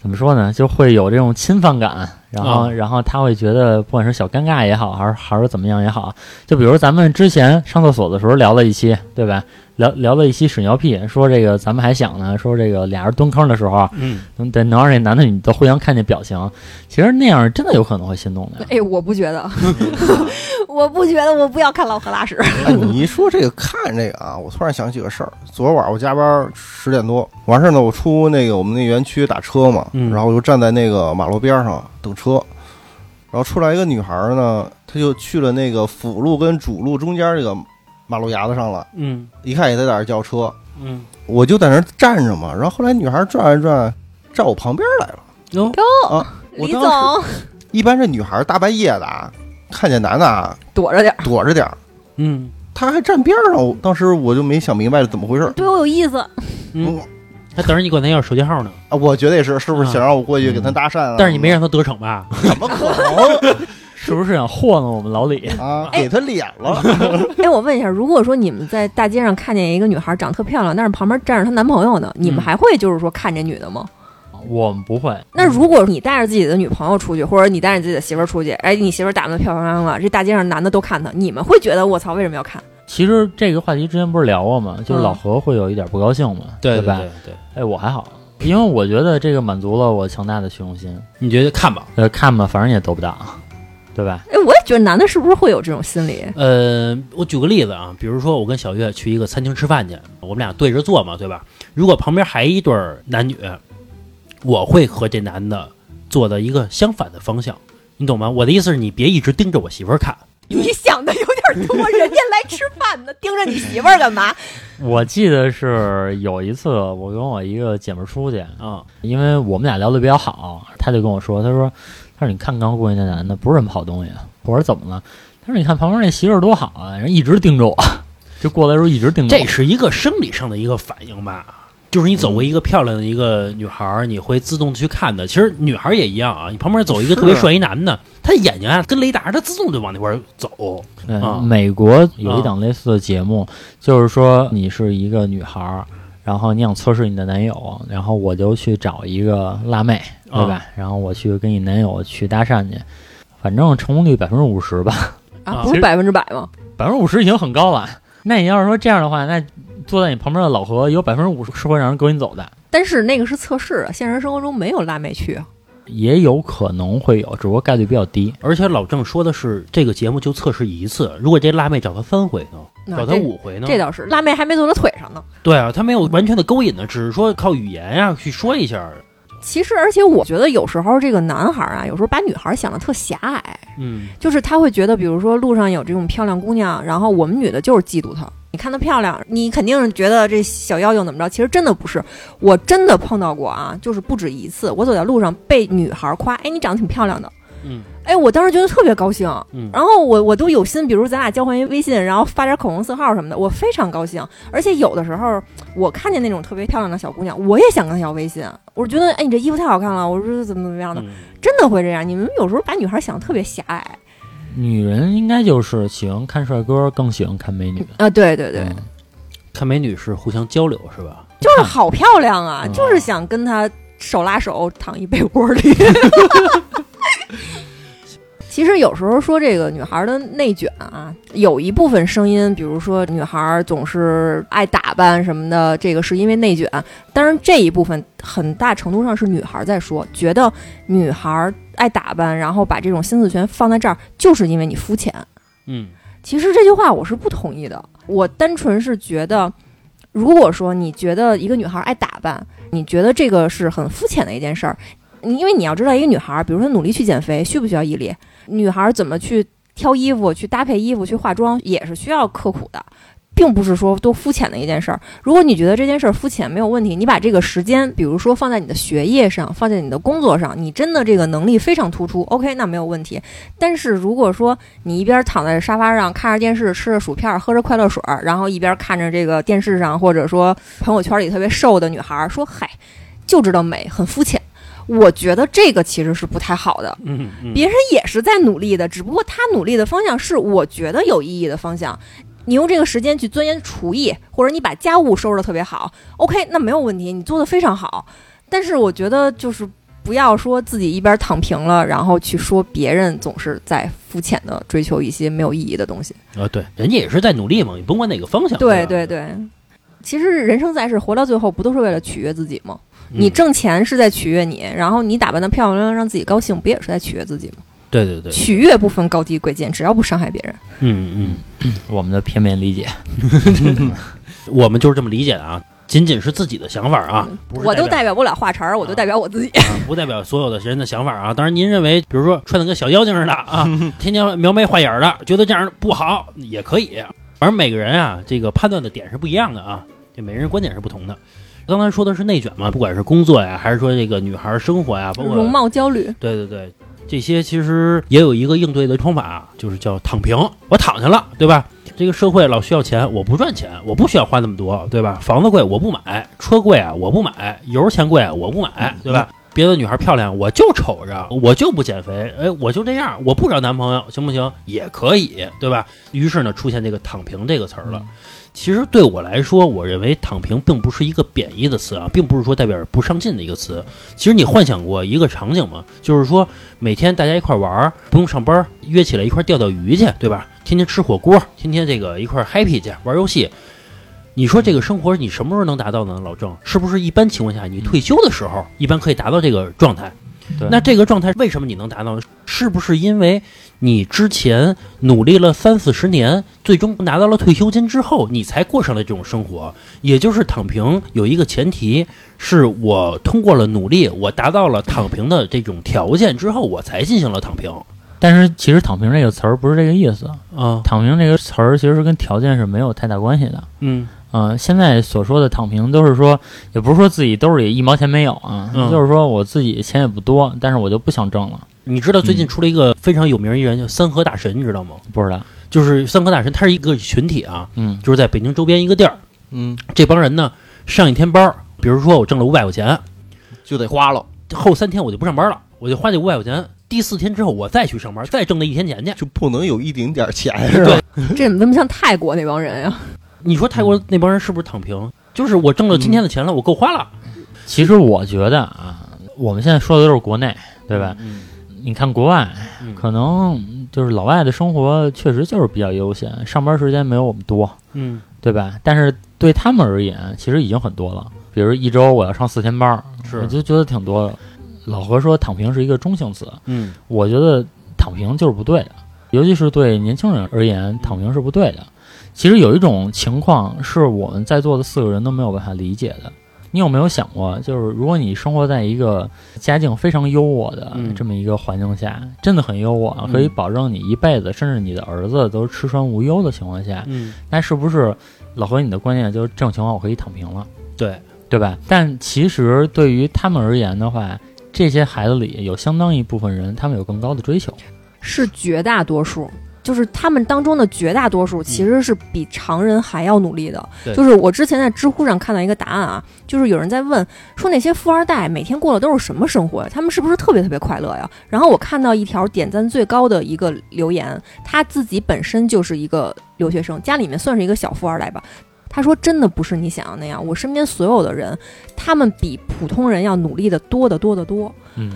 怎么说呢，就会有这种侵犯感，然后、啊然后他会觉得不管是小尴尬也好，还是还是怎么样也好，就比如咱们之前上厕所的时候聊了一期，对吧？聊聊了一期屎尿屁，说这个咱们还想呢，说这个俩人蹲坑的时候，嗯，能得能让这男的女的互相看见表情，其实那样真的有可能会心动的。哎，我不觉得，我不觉得，我不要看老何拉屎。哎，你一说这个看这个啊，我突然想起个事儿。昨晚我加班十点多，完事儿呢，我出那个我们那园区打车嘛，嗯然后我就站在那个马路边上等车，然后出来一个女孩儿呢，她就去了那个辅路跟主路中间这个马路牙子上了，嗯。一看也在那儿叫车，嗯，我就在那儿站着嘛，然后后来女孩转了转，站我旁边来了。哟，啊，我李当时总。一般这女孩儿大半夜的啊，看见男的啊躲着点儿，躲着点儿，嗯。她还站边上，我当时我就没想明白怎么回事儿。对我有意思。嗯，还等着你管他要手机号呢，啊，我觉得也是，是不是啊。想让我过去给他搭讪啊？但是你没让他得逞吧？怎么可能是不是想糊弄我们老李？啊？给他脸了，哎，我问一下，如果说你们在大街上看见一个女孩长得特漂亮，但是旁边站着她男朋友呢，你们嗯还会就是说看这女的吗？我们不会。那如果你带着自己的女朋友出去，或者你带着自己的媳妇儿出去，哎，你媳妇儿打扮的漂漂亮亮的，这大街上男的都看她，你们会觉得我操，为什么要看？其实这个话题之前不是聊过吗？就是嗯老何会有一点不高兴嘛，吧？对对对，哎，我还好，因为我觉得这个满足了我强大的虚荣心。你觉得看吧？呃，看吧，反正也得不到，对吧？哎，我也觉得男的是不是会有这种心理？呃，我举个例子啊，比如说我跟小月去一个餐厅吃饭去，我们俩对着坐嘛，对吧？如果旁边还一对儿男女，我会和这男的坐的一个相反的方向，你懂吗？我的意思是你别一直盯着我媳妇儿看。你想的有点多，人家来吃饭呢，盯着你媳妇儿干嘛？我记得是有一次，我跟我一个姐们儿出去，啊，因为我们俩聊得比较好，他就跟我说，他说，他说你看刚过去那男的不是什么好东西。我说怎么了？他说你看旁边那媳妇儿多好啊，人一直盯着我，就过来的时候一直盯着我。这是一个生理上的一个反应吧，就是你走过一个漂亮的一个女孩儿，你会自动去看的。其实女孩儿也一样啊，你旁边走一个特别帅一男的，他眼睛啊跟雷达，他自动就往那块儿走。对啊美国有一档类似的节目，就是说你是一个女孩儿，然后你想测试你的男友，然后我就去找一个辣妹，对吧？然后我去跟你男友去搭讪去，反正成功率百分之五十吧，啊啊，不是百分之百吗？百分之五十已经很高了。那你要是说这样的话，那坐在你旁边的老何有百分之五十是会让人勾引走的，但是那个是测试啊，现实生活中没有辣妹去啊。也有可能会有，只不过概率比较低。而且老郑说的是，这个节目就测试一次，如果这辣妹找他三回呢，找他五回呢？这倒是，辣妹还没坐他腿上呢。对啊，他没有完全的勾引呢，只是说靠语言呀、去说一下。其实，而且我觉得有时候这个男孩啊，有时候把女孩想的特狭隘，嗯就是他会觉得，比如说路上有这种漂亮姑娘，然后我们女的就是嫉妒她。你看她漂亮，你肯定是觉得这小妖精怎么着？其实真的不是，我真的碰到过啊，就是不止一次。我走在路上被女孩夸，哎，你长得挺漂亮的，嗯哎，我当时觉得特别高兴。嗯然后我我都有心，比如咱俩交换一微信，然后发点口红色号什么的，我非常高兴。而且有的时候我看见那种特别漂亮的小姑娘，我也想跟她要微信。我觉得哎，你这衣服太好看了，我说怎么怎么样的，嗯真的会这样。你们有时候把女孩想的特别狭隘女人应该就是喜欢看帅哥，更喜欢看美女。啊！对对对，嗯看美女是互相交流是吧？就是好漂亮啊，嗯就是想跟她手拉手躺一被窝里。其实有时候说这个女孩的内卷啊，有一部分声音，比如说女孩总是爱打扮什么的，这个是因为内卷。当然这一部分很大程度上是女孩在说，觉得女孩爱打扮，然后把这种心思全放在这儿，就是因为你肤浅。嗯其实这句话我是不同意的，我单纯是觉得，如果说你觉得一个女孩爱打扮，你觉得这个是很肤浅的一件事儿，你因为你要知道，一个女孩，比如说努力去减肥，需不需要毅力？女孩怎么去挑衣服、去搭配衣服、去化妆，也是需要刻苦的。并不是说多肤浅的一件事儿。如果你觉得这件事儿肤浅没有问题，你把这个时间，比如说放在你的学业上，放在你的工作上，你真的这个能力非常突出，OK，那没有问题。但是如果说你一边躺在沙发上看着电视，吃着薯片，喝着快乐水儿，然后一边看着这个电视上或者说朋友圈里特别瘦的女孩儿说：“嗨，就知道美，很肤浅。”我觉得这个其实是不太好的。嗯嗯，别人也是在努力的，只不过他努力的方向是我觉得有意义的方向。你用这个时间去钻研厨艺，或者你把家务收拾的特别好，OK，那没有问题，你做的非常好。但是我觉得就是不要说自己一边躺平了，然后去说别人总是在肤浅的追求一些没有意义的东西。啊，对，人家也是在努力嘛，你甭管哪个方向。对对，对，其实人生在世，活到最后不都是为了取悦自己吗？嗯你挣钱是在取悦你，然后你打扮的漂漂亮亮让自己高兴，不也是在取悦自己吗？对对对，取悦不分高低贵贱，只要不伤害别人。嗯嗯，我们的片面理解。我们就是这么理解的啊，仅仅是自己的想法啊，我都代代表不了话茬儿，我都代表我自己。啊不代表所有的人的想法啊。当然，您认为，比如说穿的跟小妖精似的啊，天天描眉画眼儿的，觉得这样不好也可以。反正每个人啊，这个判断的点是不一样的啊，这每个人观点是不同的。刚才说的是内卷嘛，不管是工作呀，还是说这个女孩生活呀，包括容貌焦虑，对对对，这些其实也有一个应对的方法，就是叫躺平。我躺下了，对吧？这个社会老需要钱，我不赚钱，我不需要花那么多，对吧？房子贵我不买，车贵啊我不买，油钱贵啊我不买，对吧？别的女孩漂亮，我就瞅着，我就不减肥，哎，我就这样，我不找男朋友，行不行？也可以，对吧？于是呢，出现这个“躺平”这个词儿了。其实对我来说，我认为“躺平”并不是一个贬义的词啊，并不是说代表不上进的一个词。其实你幻想过一个场景吗？就是说每天大家一块玩，不用上班，约起来一块钓钓鱼去，对吧？天天吃火锅，天天这个一块 happy 去玩游戏。你说这个生活你什么时候能达到呢？老郑，是不是一般情况下你退休的时候，一般可以达到这个状态？对那这个状态为什么你能达到？是不是因为你之前努力了三四十年，最终拿到了退休金之后，你才过上了这种生活？也就是躺平有一个前提，是我通过了努力，我达到了躺平的这种条件之后，我才进行了躺平。但是其实“躺平”这个词儿不是这个意思，“啊，躺平”这个词儿其实跟条件是没有太大关系的。嗯嗯、现在所说的躺平，都是说，也不是说自己兜里一毛钱没有啊，嗯就是说我自己钱也不多，但是我就不想挣了。你知道最近出了一个非常有名一人叫三河大神，你知道吗？不知道，就是三河大神，他是一个群体啊，嗯就是在北京周边一个地儿，嗯，这帮人呢上一天班儿，比如说我挣了五百块钱，就得花了，后三天我就不上班了，我就花这五百块钱，第四天之后我再去上班，再挣那一天钱去。就不能有一丁点儿钱 是吧？这怎么那么像泰国那帮人呀？你说泰国那帮人是不是躺平？就是我挣了今天的钱了，我够花了，其实我觉得啊，我们现在说的都是国内，对吧？嗯？你看国外，嗯可能就是老外的生活确实就是比较悠闲，上班时间没有我们多，嗯对吧？但是对他们而言，其实已经很多了。比如一周我要上四天班我就觉得挺多的。老何说躺平是一个中性词，嗯我觉得躺平就是不对的，尤其是对年轻人而言，躺平是不对的。其实有一种情况是我们在座的四个人都没有办法理解的。你有没有想过，就是如果你生活在一个家境非常优渥的嗯这么一个环境下，真的很优渥，嗯可以保证你一辈子，甚至你的儿子都吃穿无忧的情况下，嗯，那是不是老何你的观念就是这种情况我可以躺平了？对，对吧？但其实对于他们而言的话，这些孩子里有相当一部分人，他们有更高的追求。是绝大多数，就是他们当中的绝大多数其实是比常人还要努力的。对就是我之前在知乎上看到一个答案啊，就是有人在问说那些富二代每天过的都是什么生活呀？他们是不是特别特别快乐呀？然后我看到一条点赞最高的一个留言，他自己本身就是一个留学生，家里面算是一个小富二代吧。他说：“真的不是你想象那样，我身边所有的人，他们比普通人要努力的多得多得多。嗯，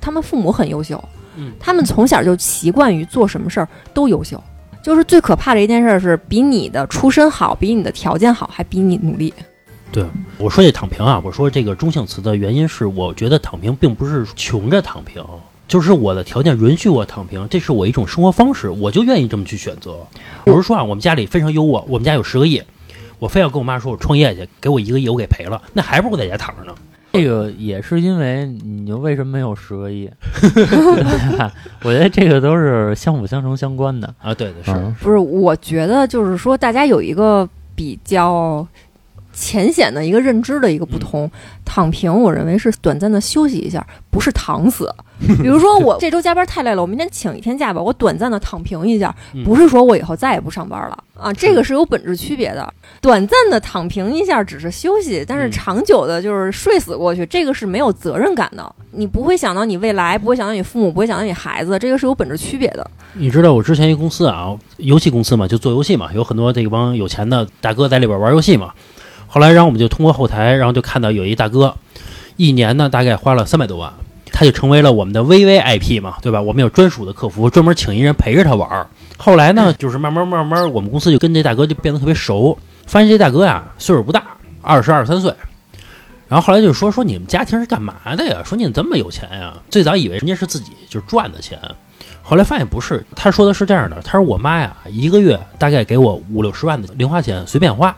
他们父母很优秀，嗯他们从小就习惯于做什么事儿都优秀。就是最可怕的一件事儿是，比你的出身好，比你的条件好，还比你努力。对，我说这躺平啊，我说这个中性词的原因是，我觉得躺平并不是穷着躺平，就是我的条件允许我躺平，这是我一种生活方式，我就愿意这么去选择。比如说啊，我们家里非常优渥，我们家有十个亿，我非要跟我妈说我创业去，给我一个亿我给赔了，那还不如在家躺着呢。这个也是因为你就为什么没有十个亿？我觉得这个都是相辅相成相关的。啊，对对是，嗯不是，我觉得就是说，大家有一个比较浅显的一个认知的一个不同。躺平，我认为是短暂的休息一下，不是躺死。比如说，我这周加班太累了，我明天请一天假吧，我短暂的躺平一下，嗯不是说我以后再也不上班了啊，这个是有本质区别的。短暂的躺平一下只是休息，但是嗯长久的就是睡死过去，这个是没有责任感的。你不会想到你未来，不会想到你父母，不会想到你孩子，这个是有本质区别的。你知道我之前一公司啊，游戏公司嘛，就做游戏嘛，有很多这帮有钱的大哥在里边玩游戏嘛。后来，然后我们就通过后台，然后就看到有一大哥，一年呢大概花了三百多万，他就成为了我们的 VVIP 嘛，对吧？我们有专属的客服，专门请一人陪着他玩儿。后来呢，就是慢慢慢慢，我们公司就跟这大哥就变得特别熟，发现这大哥呀岁数不大，二十二三岁。然后后来就说说你们家庭是干嘛的呀？说你怎么这么有钱呀？最早以为人家是自己就赚的钱，后来发现不是。他说的是这样的，他说我妈呀一个月大概给我五六十万的零花钱随便花。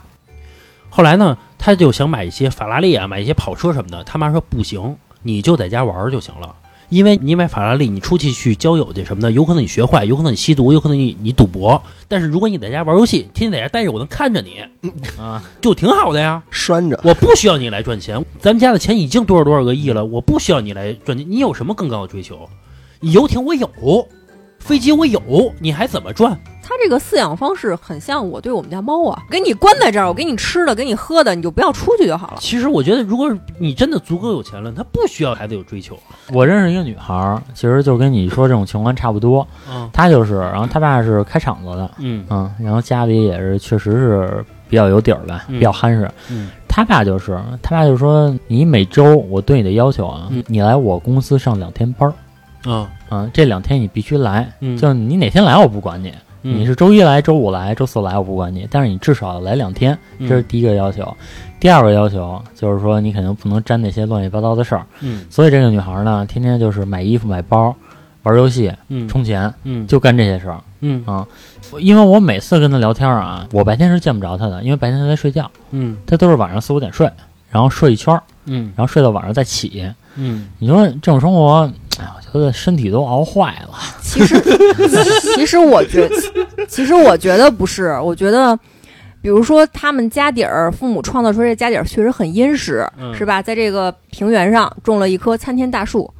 后来呢，他就想买一些法拉利啊，买一些跑车什么的。他妈说不行，你就在家玩儿就行了。因为你买法拉利，你出去去交友去什么的，有可能你学坏，有可能你吸毒，有可能你你赌博。但是如果你在家玩游戏，天天在家待着，我能看着你，啊，就挺好的呀。拴着，我不需要你来赚钱，咱们家的钱已经多少多少个亿了，我不需要你来赚钱。你有什么更高的追求？你游艇我有，飞机我有，你还怎么赚？他这个饲养方式很像我对我们家猫啊，给你关在这儿，我给你吃的，给你喝的，你就不要出去就好了。其实我觉得，如果你真的足够有钱了，他不需要孩子有追求。我认识一个女孩儿，其实就跟你说这种情况差不多。嗯。她就是，然后她爸是开厂子的，嗯。嗯，然后家里也是确实是比较有底儿吧，嗯。比较憨实。嗯。他爸就是，他爸就说，你每周我对你的要求啊，嗯。你来我公司上两天班儿，啊啊，这两天你必须来，嗯。就是你哪天来我不管你，嗯你是周一来、周五来、周四来，我不管你，但是你至少要来两天，嗯这是第一个要求。第二个要求就是说，你肯定不能沾那些乱七八糟的事儿。嗯所以这个女孩呢，天天就是买衣服、买包、玩游戏、嗯充钱，嗯就干这些事儿。嗯啊，因为我每次跟她聊天啊，我白天是见不着她的，因为白天她在睡觉，嗯她都是晚上四五点睡，然后睡一圈儿，嗯然后睡到晚上再起。嗯你说这种生活，哎呀，我觉得身体都熬坏了。其实，其实我觉，其实我觉得不是，我觉得。比如说，他们家底儿，父母创造出这家底儿确实很殷实，嗯是吧？在这个平原上种了一棵参天大树，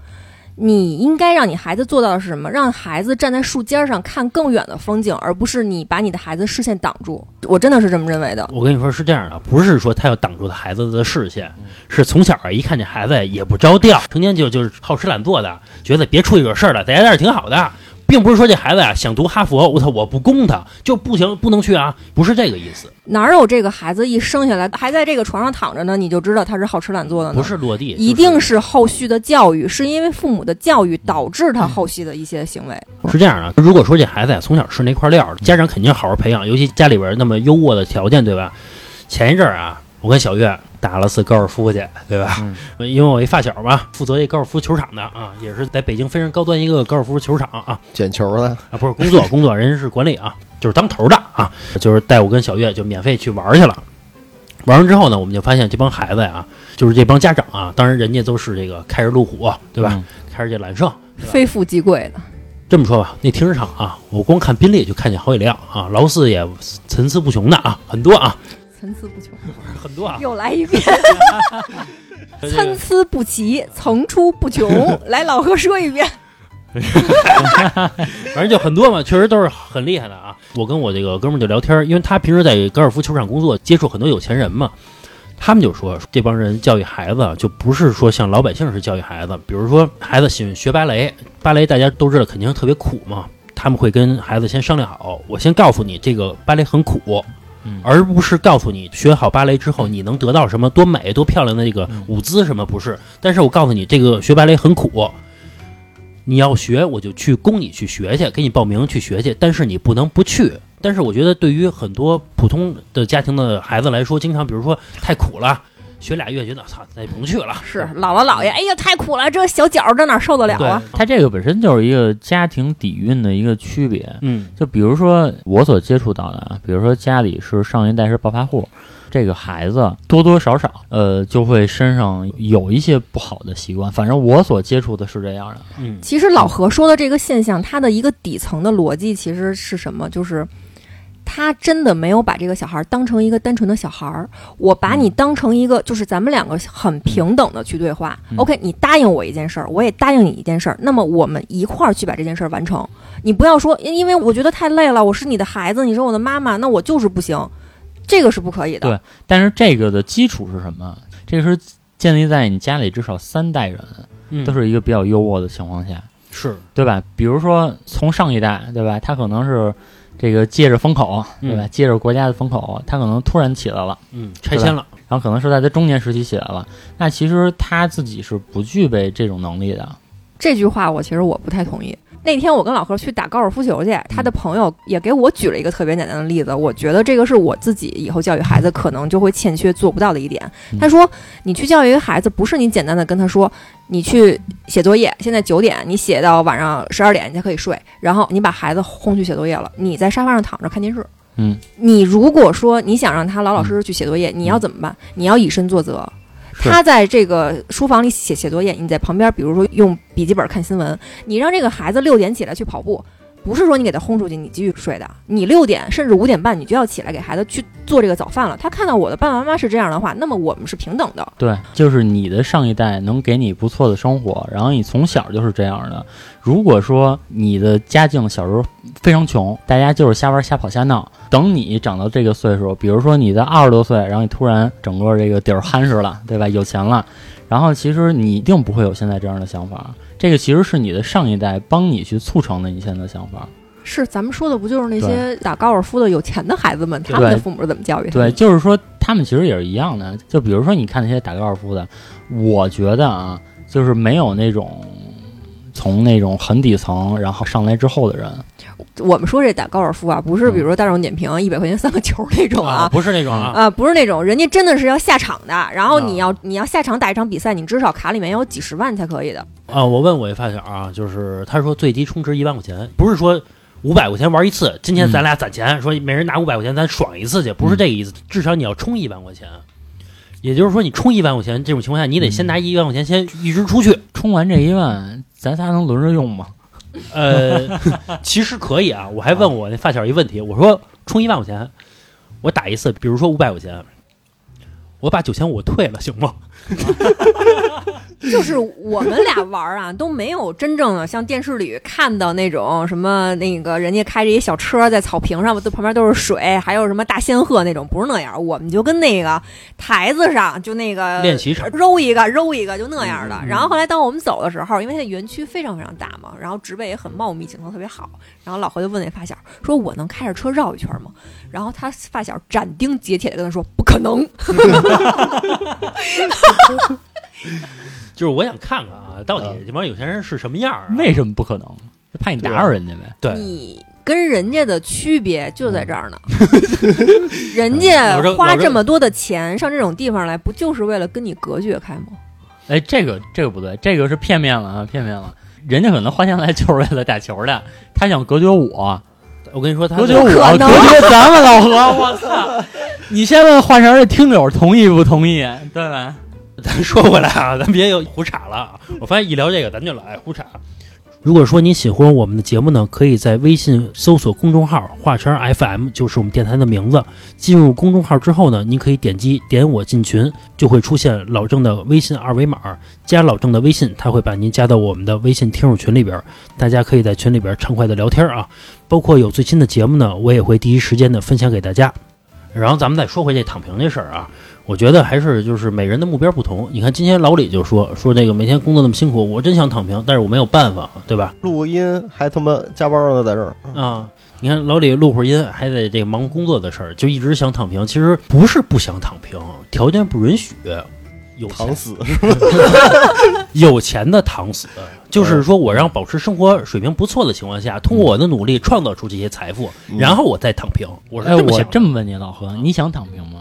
你应该让你孩子做到的是什么？让孩子站在树尖上看更远的风景，而不是你把你的孩子视线挡住。我真的是这么认为的。我跟你说是这样的，不是说他要挡住他孩子的视线，是从小啊一看这孩子也不着调，成天就就是好吃懒做的，觉得别出去惹事儿了，在家待着挺好的，并不是说这孩子啊想读哈佛，我操我不供他就不行，不能去啊，不是这个意思，哪有这个孩子一生下来还在这个床上躺着呢，你就知道他是好吃懒做的呢？不是落地，一定是后续的教育，是因为父母的教育导致他后续的一些行为。是这样的，如果说这孩子呀从小吃那块料，家长肯定好好培养，尤其家里边那么优渥的条件，对吧？前一阵儿啊，我跟小月打了次高尔夫去，对吧？因为我一发小嘛，负责一高尔夫球场的啊，也是在北京非常高端一个高尔夫球场啊捡球的，啊，不是工作工作，人是管理啊，就是当头的啊，就是带我跟小月就免费去玩去了。玩完之后呢，我们就发现这帮孩子呀，就是这帮家长啊，当然人家都是这个开着路虎，对吧？嗯开着这揽胜，非富即贵的，这么说吧，那停车场啊，我光看宾利就看见好几辆啊，劳斯也层出不穷的啊，很多啊，参差不穷。很多啊。又来一遍，参差不齐，层出不穷。来，老何说一遍。反正就很多嘛，确实都是很厉害的啊。我跟我这个哥们儿就聊天，因为他平时在高尔夫球场工作，接触很多有钱人嘛。他们就说，这帮人教育孩子，就不是说像老百姓是教育孩子。比如说，孩子喜欢学芭蕾，芭蕾大家都知道肯定特别苦嘛。他们会跟孩子先商量好，我先告诉你这个芭蕾很苦，嗯而不是告诉你学好芭蕾之后你能得到什么多美多漂亮的这个嗯舞姿什么，不是。但是我告诉你，这个学芭蕾很苦，你要学我就去供你去学去，给你报名去学去，但是你不能不去。但是我觉得对于很多普通的家庭的孩子来说，经常比如说太苦了，学俩月觉得操，那甭去了。是姥姥姥爷，哎呀，太苦了，这小脚这哪受得了啊？，它这个本身就是一个家庭底蕴的一个区别。嗯就比如说我所接触到的啊，比如说家里是上一代是暴发户，这个孩子多多少少呃就会身上有一些不好的习惯。反正我所接触的是这样的。嗯其实老何说的这个现象，它的一个底层的逻辑其实是什么？就是他真的没有把这个小孩当成一个单纯的小孩儿，我把你当成一个，就是咱们两个很平等的去对话。嗯 OK，你答应我一件事儿，我也答应你一件事儿，那么我们一块儿去把这件事儿完成。你不要说，因因为我觉得太累了，我是你的孩子，你是我的妈妈，那我就是不行，这个是不可以的。对但是这个的基础是什么？这个是建立在你家里至少三代人嗯，都是一个比较优渥的情况下，是对吧？比如说从上一代，对吧？他可能是这个借着风口，对吧？嗯借着国家的风口，他可能突然起来了。嗯拆迁了，然后可能是在他中年时期起来了，那其实他自己是不具备这种能力的。这句话我其实我不太同意。那天我跟老何去打高尔夫球去，他的朋友也给我举了一个特别简单的例子，我觉得这个是我自己以后教育孩子可能就会欠缺做不到的一点。嗯他说，你去教育一个孩子，不是你简单的跟他说，你去写作业，现在九点，你写到晚上十二点，你才可以睡，然后你把孩子轰去写作业了，你在沙发上躺着看电视。嗯，你如果说你想让他老老实实去写作业，你要怎么办？你要以身作则。他在这个书房里写写作业，你在旁边，比如说用笔记本看新闻，你让这个孩子六点起来去跑步，不是说你给他轰出去，你继续睡的，你六点甚至五点半你就要起来给孩子去做这个早饭了。他看到我的爸爸妈妈是这样的话，那么我们是平等的。对，就是你的上一代能给你不错的生活，然后你从小就是这样的。如果说你的家境小时候非常穷，大家就是瞎玩瞎跑瞎闹，等你长到这个岁数，比如说你在二十多岁，然后你突然整个这个底儿憨实了，对吧？有钱了，然后其实你一定不会有现在这样的想法。这个其实是你的上一代帮你去促成的你现在的想法。是，咱们说的不就是那些打高尔夫的有钱的孩子们，他们的父母是怎么教育的对，就是说他们其实也是一样的。就比如说你看那些打高尔夫的，我觉得啊，就是没有那种从那种很底层然后上来之后的人。我们说这打高尔夫啊，不是比如说大众点评一百块钱三个球那种啊，啊。不是那种啊，啊，不是那种，人家真的是要下场的，然后你啊要、你要下场打一场比赛，你至少卡里面要有几十万才可以的。啊，我问我一发小啊，就是他说最低充值一万块钱，不是说五百块钱玩一次，今天咱俩攒钱，说每人拿五百块钱咱爽一次去，不是这个意思，至少你要充一万块钱。也就是说，你充一万块钱这种情况下，你得先拿一万块钱先一直出去。充完这一万，咱仨能轮着用吗？呃，其实可以啊。我还问我那发小一问题，我说充一万块钱，我打一次，比如说五百块钱，我把九千五退了，行吗？就是我们俩玩儿啊，都没有真正的像电视里看到那种什么那个人家开着一小车在草坪上，都旁边都是水，还有什么大仙鹤那种，不是那样。我们就跟那个台子上就那个 练习场揉一个揉一个就那样的。嗯嗯然后后来当我们走的时候，因为它园区非常非常大嘛，然后植被也很茂密，景色特别好。然后老何就问那发小说：“我能开着车绕一圈吗？”然后他发小斩钉截铁的跟他说：“不可能。”就是我想看看啊，到底这帮有钱人是什么样为什么不可能？怕你打扰人家呗。对，你跟人家的区别就在这儿呢。人家花这么多的钱上这种地方来，不就是为了跟你隔绝开吗？哎，这个这个不对，这个是片面了啊，片面了。人家可能花钱来就是为了打球的，他想隔绝我，我跟你说，他隔绝我，可隔能绝咱们老何，我操！你先问华晨的听友同意不同意，对吧？咱说回来啊，咱别又胡扯了啊！我发现一聊这个，咱就老爱胡扯。如果说您喜欢我们的节目呢，可以在微信搜索公众号“华晨 FM”，就是我们电台的名字。进入公众号之后呢，您可以点击点我进群，就会出现老郑的微信二维码，加老郑的微信，他会把您加到我们的微信听友群里边，大家可以在群里边畅快的聊天啊。包括有最新的节目呢，我也会第一时间的分享给大家。然后咱们再说回这躺平这事儿啊，我觉得还是就是每人的目标不同。你看今天老李就说说这个每天工作那么辛苦，我真想躺平，但是我没有办法，对吧？录个音还他妈加班呢，在这儿。啊，你看老李录会儿音，还得这个忙工作的事儿，就一直想躺平。其实不是不想躺平，条件不允许。有躺死 有钱的躺死，就是说我让保持生活水平不错的情况下，通过我的努力创造出这些财富，嗯然后我再躺平。我是哎，我这么想我这么问你，老何，你想躺平吗？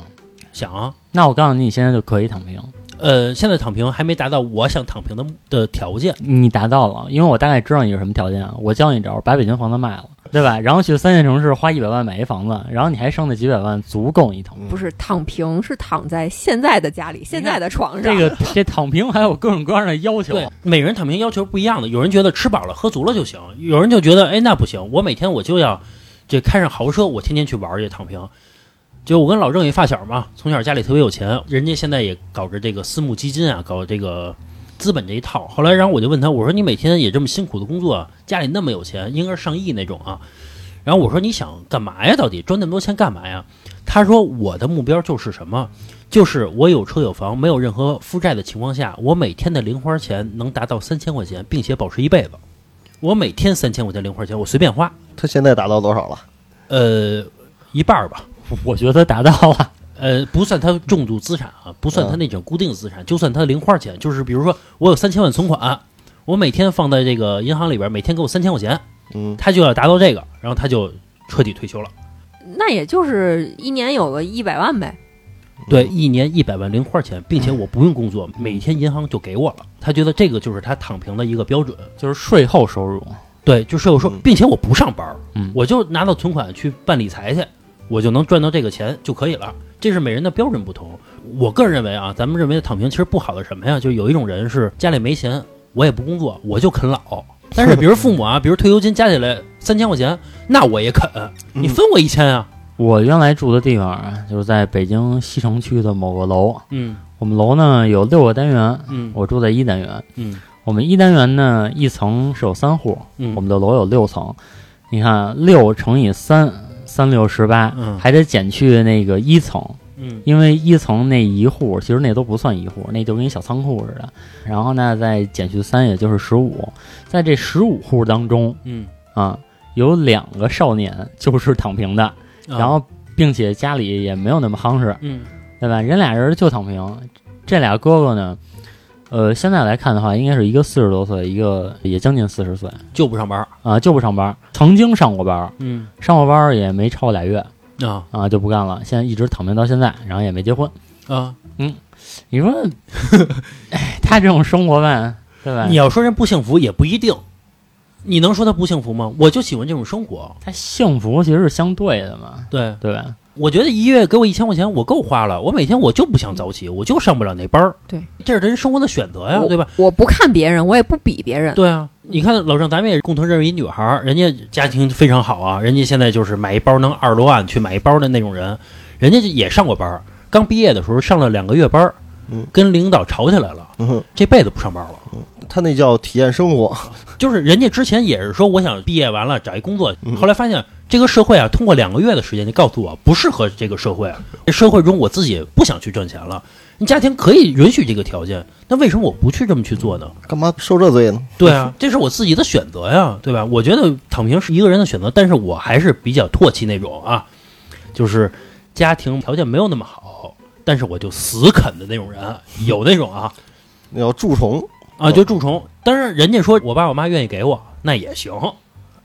想啊。那我告诉你，你现在就可以躺平，呃，现在躺平还没达到我想躺平的的条件。你达到了，因为我大概知道你是什么条件啊，我教你一招，把北京房子卖了，对吧？然后去三线城市花一百万买一房子，然后你还剩那几百万足够你躺平。不是躺平，是躺在现在的家里、现在的床上。这个这躺平还有各种各样的要求，对，每个人躺平要求不一样的。有人觉得吃饱了喝足了就行，有人就觉得哎那不行，我每天我就要这开上豪车，我天天去玩儿去躺平。就我跟老郑一发小嘛，从小家里特别有钱，人家现在也搞着这个私募基金啊，搞这个资本这一套。后来，然后我就问他，我说你每天也这么辛苦的工作，家里那么有钱，应该是上亿那种啊。然后我说你想干嘛呀？到底赚那么多钱干嘛呀？他说我的目标就是什么？就是我有车有房，没有任何负债的情况下，我每天的零花钱能达到三千块钱，并且保持一辈子。我每天三千块钱零花钱，我随便花，他现在达到多少了？呃，一半儿吧。我觉得达到了。呃，不算他重度资产啊，不算他那种固定资产，就算他零花钱，就是比如说我有三千万存款，我每天放在这个银行里边，每天给我三千块钱，嗯，他就要达到这个，然后他就彻底退休了。那也就是一年有个一百万呗。对，一年一百万零花钱，并且我不用工作，每天银行就给我了。他觉得这个就是他躺平的一个标准。就是税后收入，对，就是我说嗯，并且我不上班，嗯我就拿到存款去办理财去，我就能赚到这个钱就可以了。这是每人的标准不同。我个人认为啊，咱们认为的躺平其实不好的什么呀？就有一种人是家里没钱，我也不工作，我就啃老。但是比如父母啊，比如退休金加起来三千块钱，那我也啃，你分我一千啊。我原来住的地方啊，就是在北京西城区的某个楼。嗯我们楼呢有六个单元，嗯我住在一单元。嗯我们一单元呢一层是有三户，嗯，我们的楼有六层。你看六乘以三，三六十八，嗯。还得减去那个一层，嗯。因为一层那一户其实那都不算一户，那就跟一小仓库似的。然后呢再减去三，也就是十五。在这十五户当中嗯，啊，有两个少年就是躺平的，然后并且家里也没有那么夯实，嗯。对吧？人俩人就躺平，这俩哥哥呢，呃，现在来看的话，应该是一个四十多岁，一个也将近四十岁就不上班。啊，就不上班。曾经上过班，嗯上过班也没超过俩月啊啊，就不干了。现在一直躺平到现在，然后也没结婚。啊嗯，你说，哎，他这种生活吧，对吧？你要说人不幸福也不一定，你能说他不幸福吗？我就喜欢这种生活。他幸福其实是相对的嘛，对，对吧？我觉得一月给我一千块钱，我够花了。我每天我就不想早起，我就上不了那班儿。对，这是人生活的选择呀，对吧？我不看别人，我也不比别人。对啊，你看老郑，咱们也共同认识一女孩儿，人家家庭非常好啊，人家现在就是买一包能二十多万去买一包的那种人，人家也上过班儿，刚毕业的时候上了两个月班跟领导吵起来了，嗯，这辈子不上班了。他那叫体验生活，就是人家之前也是说，我想毕业完了找一工作，嗯后来发现这个社会啊，通过两个月的时间，就告诉我不适合这个社会，这社会中我自己不想去赚钱了，你家庭可以允许这个条件，那为什么我不去这么去做呢？干嘛受这罪呢？对啊，这是我自己的选择呀，对吧？我觉得躺平是一个人的选择，但是我还是比较唾弃那种啊，就是家庭条件没有那么好，但是我就死啃的那种人，有那种啊 那叫蛀虫，啊，就蛀虫。但是人家说我爸我妈愿意给我，那也行，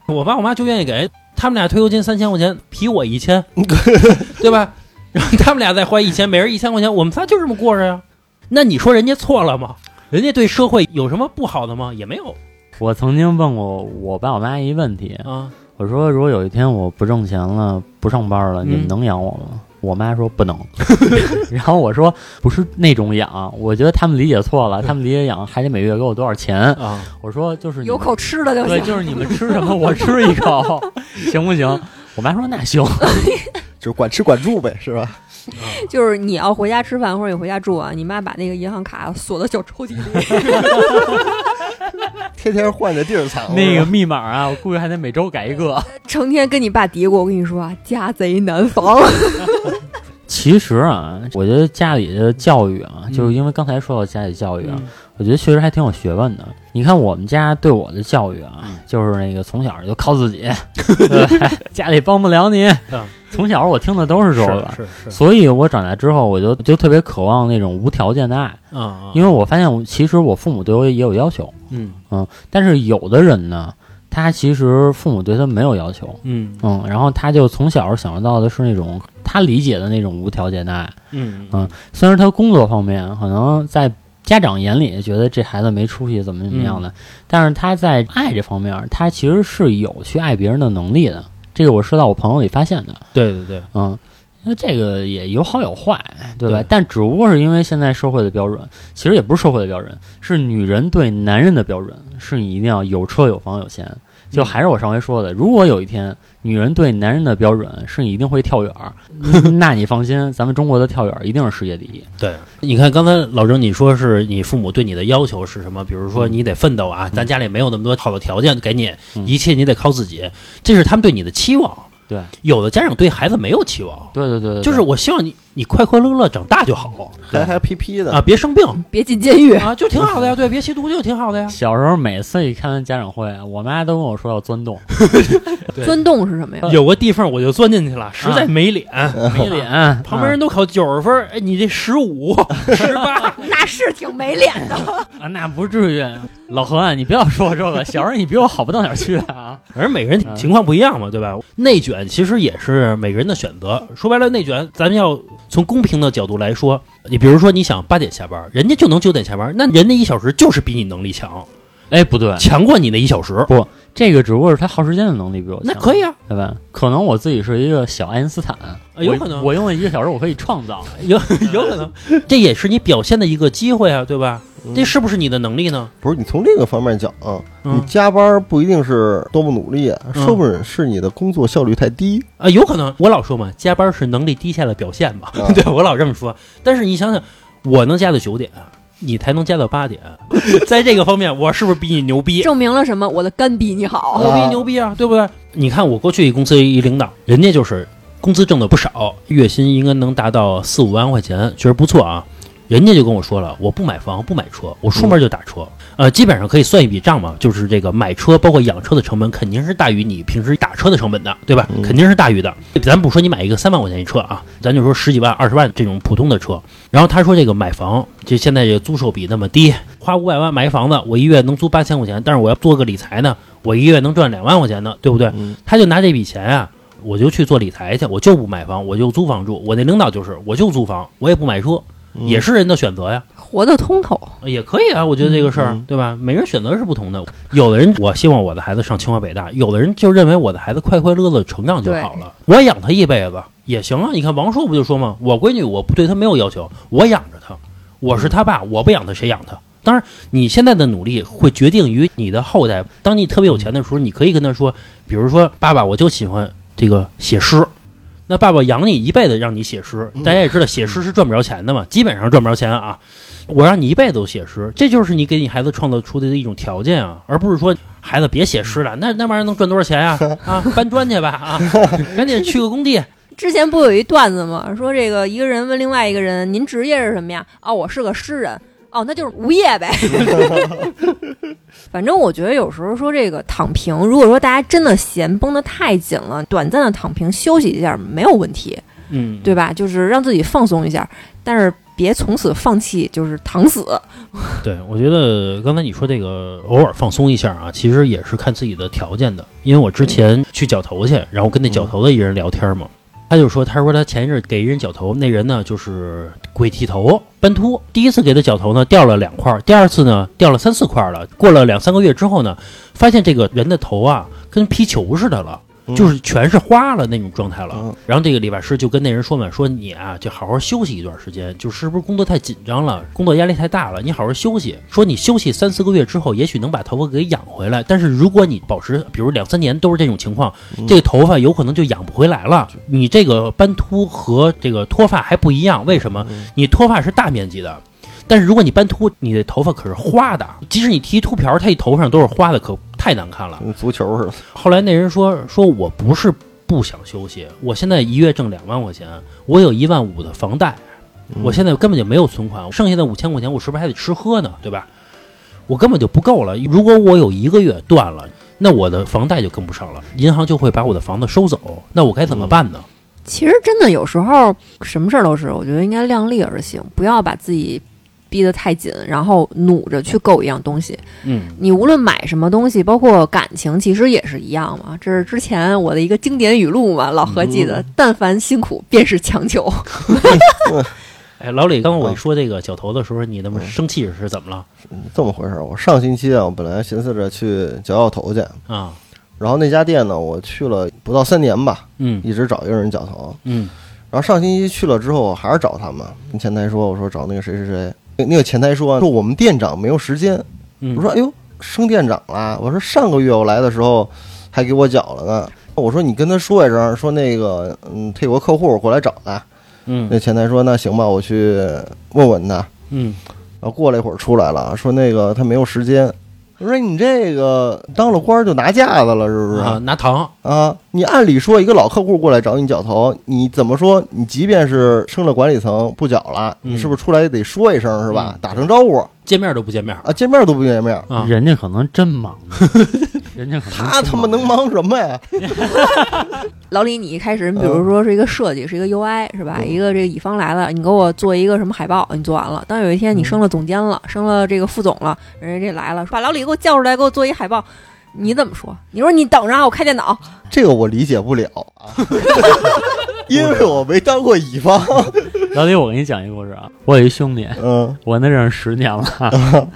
我爸我妈就愿意给，他们俩退休金三千块钱，比我一千，对吧？然后他们俩再花一千，每人一千块钱，我们仨就这么过着呀。那你说人家错了吗？人家对社会有什么不好的吗？也没有我曾经问过我爸我妈一问题，啊。我说如果有一天我不挣钱了，不上班了，嗯你们能养我吗？我妈说不能，然后我说不是那种养，我觉得他们理解错了，他们理解养还得每月给我多少钱？啊，我说就是有口吃的就对，行。就是你们吃什么我吃一口，行不行？我妈说那行，就是管吃管住呗，是吧？就是你要回家吃饭或者你回家住啊，你妈把那个银行卡锁到小抽屉里，天天换着地儿藏那个密码啊，我估计还得每周改一个。成天跟你爸嘀咕。我跟你说啊，家贼难防。其实啊，我觉得家里的教育啊，嗯。就是因为刚才说到家里教育啊，嗯。我觉得确实还挺有学问的。你看我们家对我的教育啊，嗯。就是那个从小就靠自己，对家里帮不了你。从小我听的都是这个，所以我长大之后，我就就特别渴望那种无条件的爱，因为我发现我其实我父母对我也有要求，嗯。嗯，但是有的人呢，他其实父母对他没有要求，嗯。嗯，然后他就从小享受到的是那种他理解的那种无条件的爱。嗯嗯虽然他工作方面可能在家长眼里觉得这孩子没出息，怎么怎么样的，但是他在爱这方面，他其实是有去爱别人的能力的。这个我是在我朋友里发现的，对对对，嗯，因为这个也有好有坏，对吧？对但只不过是因为现在社会的标准，其实也不是社会的标准，是女人对男人的标准，是你一定要有车有房有钱。就还是我上回说的，如果有一天女人对男人的标准是你一定会跳远儿，那你放心，咱们中国的跳远儿一定是世界第一。对，你看刚才老郑你说是你父母对你的要求是什么？比如说嗯。你得奋斗啊，咱家里没有那么多好的条件给你，嗯。一切你得靠自己，这是他们对你的期望。对，有的家长对孩子没有期望，对对对对，就是我希望你你快快乐乐长大就好还还皮皮的啊，别生病别进监狱。啊，就挺好的呀。对，别吸毒就挺好的呀。小时候每次一开完家长会，我妈都跟我说要钻洞，钻洞是什么呀？有个地缝我就钻进去了，实在没脸，没脸，旁边人都考九十分，哎，你这十五、十八，那是挺没脸的。啊，那不至于。老何啊，你不要说我这个，小时候你比我好不到哪儿去啊。反正每个人情况不一样嘛，对吧？内卷其实也是每个人的选择。说白了，内卷咱们要从公平的角度来说，你比如说你想八点下班，人家就能九点下班，那人家一小时就是比你能力强，哎，不对，强过你那一小时，不这个只不过是他耗时间的能力比我强，那可以啊，对吧？可能我自己是一个小爱因斯坦，我有可能我用了一个小时，我可以创造。有有可能，这也是你表现的一个机会啊，对吧？这是不是你的能力呢？不是你从这个方面讲啊，你嗯加班不一定是多么努力，嗯说不准是你的工作效率太低。啊，有可能。我老说嘛，加班是能力低下的表现嘛，啊 对我老这么说。但是你想想，我能加到九点，你才能加到八点，在这个方面，我是不是比你牛逼？证明了什么？我的肝比你好。我比你牛逼啊，对不对？你看我过去一公司一领导，人家就是工资挣的不少，月薪应该能达到四五万块钱，确实不错啊。人家就跟我说了，我不买房不买车，我出门就打车。呃，基本上可以算一笔账嘛，就是这个买车包括养车的成本肯定是大于你平时打车的成本的，对吧？嗯肯定是大于的。咱不说你买一个三万块钱一车啊，咱就说十几万、二十万这种普通的车。然后他说这个买房，这现在这租售比那么低，花五百万买房子，我一月能租八千块钱，但是我要做个理财呢，我一月能赚两万块钱呢，对不对？嗯他就拿这笔钱啊。我就去做理财去，我就不买房，我就租房住。我那领导就是，我就租房，我也不买车，嗯也是人的选择呀。活得通透。也可以啊，我觉得这个事儿，嗯对吧？每个人选择是不同的。有的人我希望我的孩子上清华北大，有的人就认为我的孩子快快乐乐成长就好了，我养他一辈子也行啊。你看王朔不就说吗？我闺女我不对她没有要求，我养着她，我是他爸，我不养她谁养她？当然，你现在的努力会决定于你的后代。当你特别有钱的时候，你可以跟他说，比如说爸爸，我就喜欢这个写诗。那爸爸养你一辈子，让你写诗，大家也知道写诗是赚不着钱的嘛，基本上赚不着钱啊。我让你一辈子都写诗，这就是你给你孩子创造出的一种条件啊，而不是说孩子别写诗了，那那玩意儿能赚多少钱呀、啊？搬砖去吧啊，赶紧去个工地。之前不有一段子吗？说这个一个人问另外一个人：“您职业是什么呀？”哦，我是个诗人。哦，那就是无业呗。反正我觉得有时候说这个躺平，如果说大家真的弦绷得太紧了，短暂的躺平休息一下没有问题，嗯，对吧？就是让自己放松一下，但是别从此放弃，就是躺死。对，我觉得刚才你说这个偶尔放松一下啊，其实也是看自己的条件的。因为我之前去绞头去，然后跟那绞头的一人聊天嘛，他就说，他说他前一阵给一人绞头，那人呢就是鬼剃头斑秃，第一次给他绞头呢掉了两块，第二次呢掉了三四块了。过了两三个月之后呢，发现这个人的头啊跟皮球似的了。就是全是花了那种状态了，嗯然后这个理发师就跟那人说嘛，说你啊就好好休息一段时间，就是不是工作太紧张了，工作压力太大了，你好好休息。说你休息三四个月之后，也许能把头发给养回来，但是如果你保持比如两三年都是这种情况，这个头发有可能就养不回来了。你这个斑秃和这个脱发还不一样，为什么？你脱发是大面积的。但是如果你斑秃，你的头发可是花的，即使你剃秃瓢，它一头上都是花的，可太难看了。跟足球似的。后来那人说说我不是不想休息，我现在一月挣两万块钱，我有一万五的房贷，我现在根本就没有存款，剩下的五千块钱我是不是还得吃喝呢？对吧？我根本就不够了。如果我有一个月断了，那我的房贷就跟不上了，银行就会把我的房子收走，那我该怎么办呢？其实真的有时候什么事儿都是，我觉得应该量力而行，不要把自己逼得太紧，然后努着去够一样东西。嗯，你无论买什么东西，包括感情，其实也是一样嘛。这是之前我的一个经典语录嘛，老何记得：但凡辛苦，便是强求。哎，老李，刚刚我一说这个绞头的时候，你那么生气是怎么了嗯这么回事儿。我上星期啊，我本来寻思着去绞绞头去，啊？然后那家店呢，我去了不到三年吧，嗯一直找一个人绞头。嗯然后上星期去了之后，我还是找他们，跟前台说，我说找那个谁谁谁，那那个前台说说我们店长没有时间。嗯，我说哎呦，升店长了。我说上个月我来的时候还给我缴了呢。我说你跟他说一声，说那个嗯，他有个客户过来找他。嗯那前台说那行吧，我去问问他。嗯然后过了一会儿出来了，说那个他没有时间。我说你这个当了官儿就拿架子了，是不是？啊，拿糖，啊，你按理说一个老客户过来找你绞头，你怎么说？你即便是升了管理层不绞了，嗯你是不是出来得说一声是吧？嗯打声招呼见面都不见面啊，见面都不见面，啊？人家可能真忙，人家他他妈能忙什么呀？老李，你一开始，你比如说是一个设计，是一个 UI 是吧？一个这个乙方来了，你给我做一个什么海报，你做完了。当有一天你升了总监了，升了这个副总了，人家这来了，说把老李给我叫出来，给我做一海报，你怎么说？你说你等着啊，我开电脑。这个我理解不了啊，因为我没当过乙方。老李，我给你讲一个故事啊，我有一兄弟，嗯我跟他认识十年了。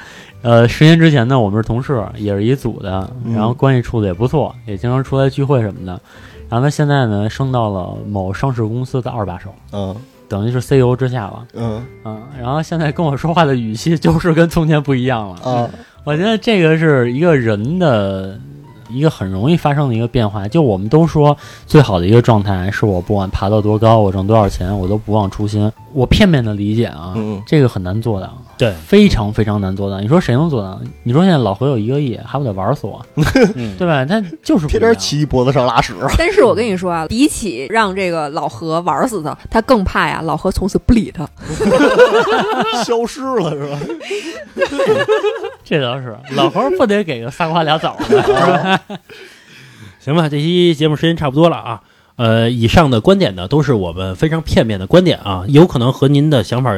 呃，十年之前呢，我们是同事，也是一组的，嗯然后关系处的也不错，也经常出来聚会什么的。然后他现在呢，升到了某上市公司的二把手，嗯等于是 CEO 之下了。嗯嗯，然后现在跟我说话的语气就是跟从前不一样了。啊，我觉得这个是一个人的一个很容易发生的一个变化。就我们都说最好的一个状态是我不管爬到多高，我挣多少钱，我都不忘初心。我片面的理解啊，嗯这个很难做到。对，非常非常难做到。你说谁能做到？你说现在老何有一个亿，还不得玩死我，嗯，对吧？他就是不天天骑脖子上拉屎，但是我跟你说啊，比起让这个老何玩死他，他更怕呀，老何从此不理他。消失了是吧？这倒是老何不得给个仨瓜俩枣的。行吧，这期节目时间差不多了啊。呃，以上的观点呢，都是我们非常片面的观点啊，有可能和您的想法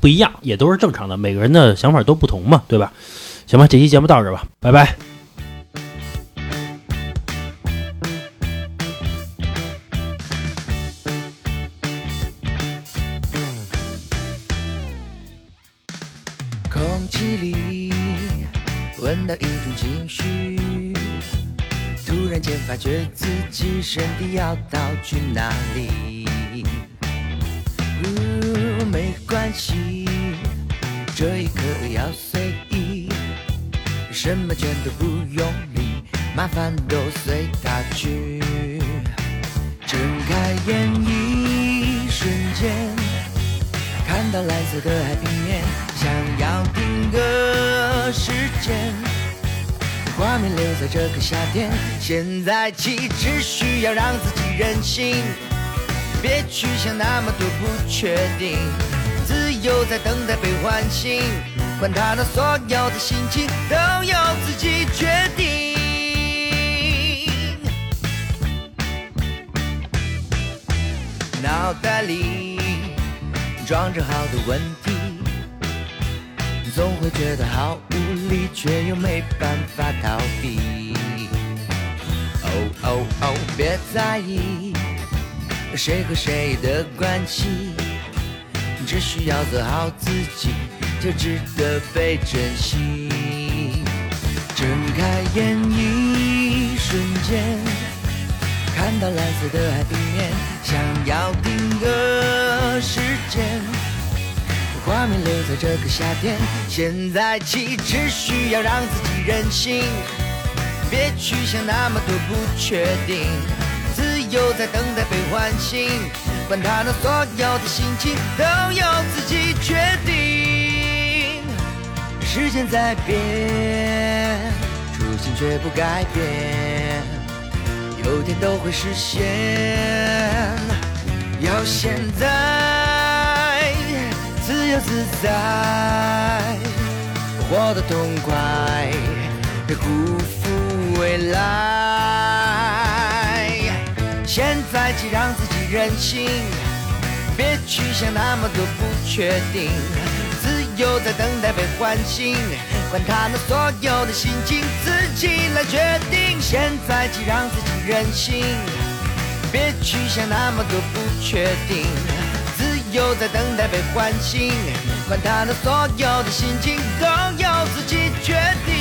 不一样，也都是正常的，每个人的想法都不同嘛，对吧？行吧，这期节目到这吧，拜拜。空气里闻到一种情绪，突然间发觉自己身体要到去哪里。呜，没关系，这一刻要随意，什么全都不用理，麻烦都随他去。睁开眼，一瞬间。看到蓝色的海平面，想要定格时间，画面留在这个夏天。现在起只需要让自己任性，别去想那么多不确定，自由在等待被唤醒，管他的所有的心情都由自己决定。脑袋里装着好多问题，总会觉得好无力，却又没办法逃避。哦哦哦，别在意谁和谁的关系，只需要做好自己，就值得被珍惜。睁开眼，一瞬间。看到蓝色的海平面，想要定格时间，画面留在这个夏天。现在起只需要让自己任性，别去想那么多不确定，自由在等待被唤醒，管他的所有的心情都由自己决定。时间在变，初心却不改变。有天都会实现。要现在自由自在，活得痛快，别辜负未来。现在就让自己任性，别去想那么多不确定，自由在等待被唤醒，管他那所有的心情，自己来决定。现在起让自己任性，别去想那么多不确定，自由在等待被唤醒，管他那所有的心情，都由自己决定。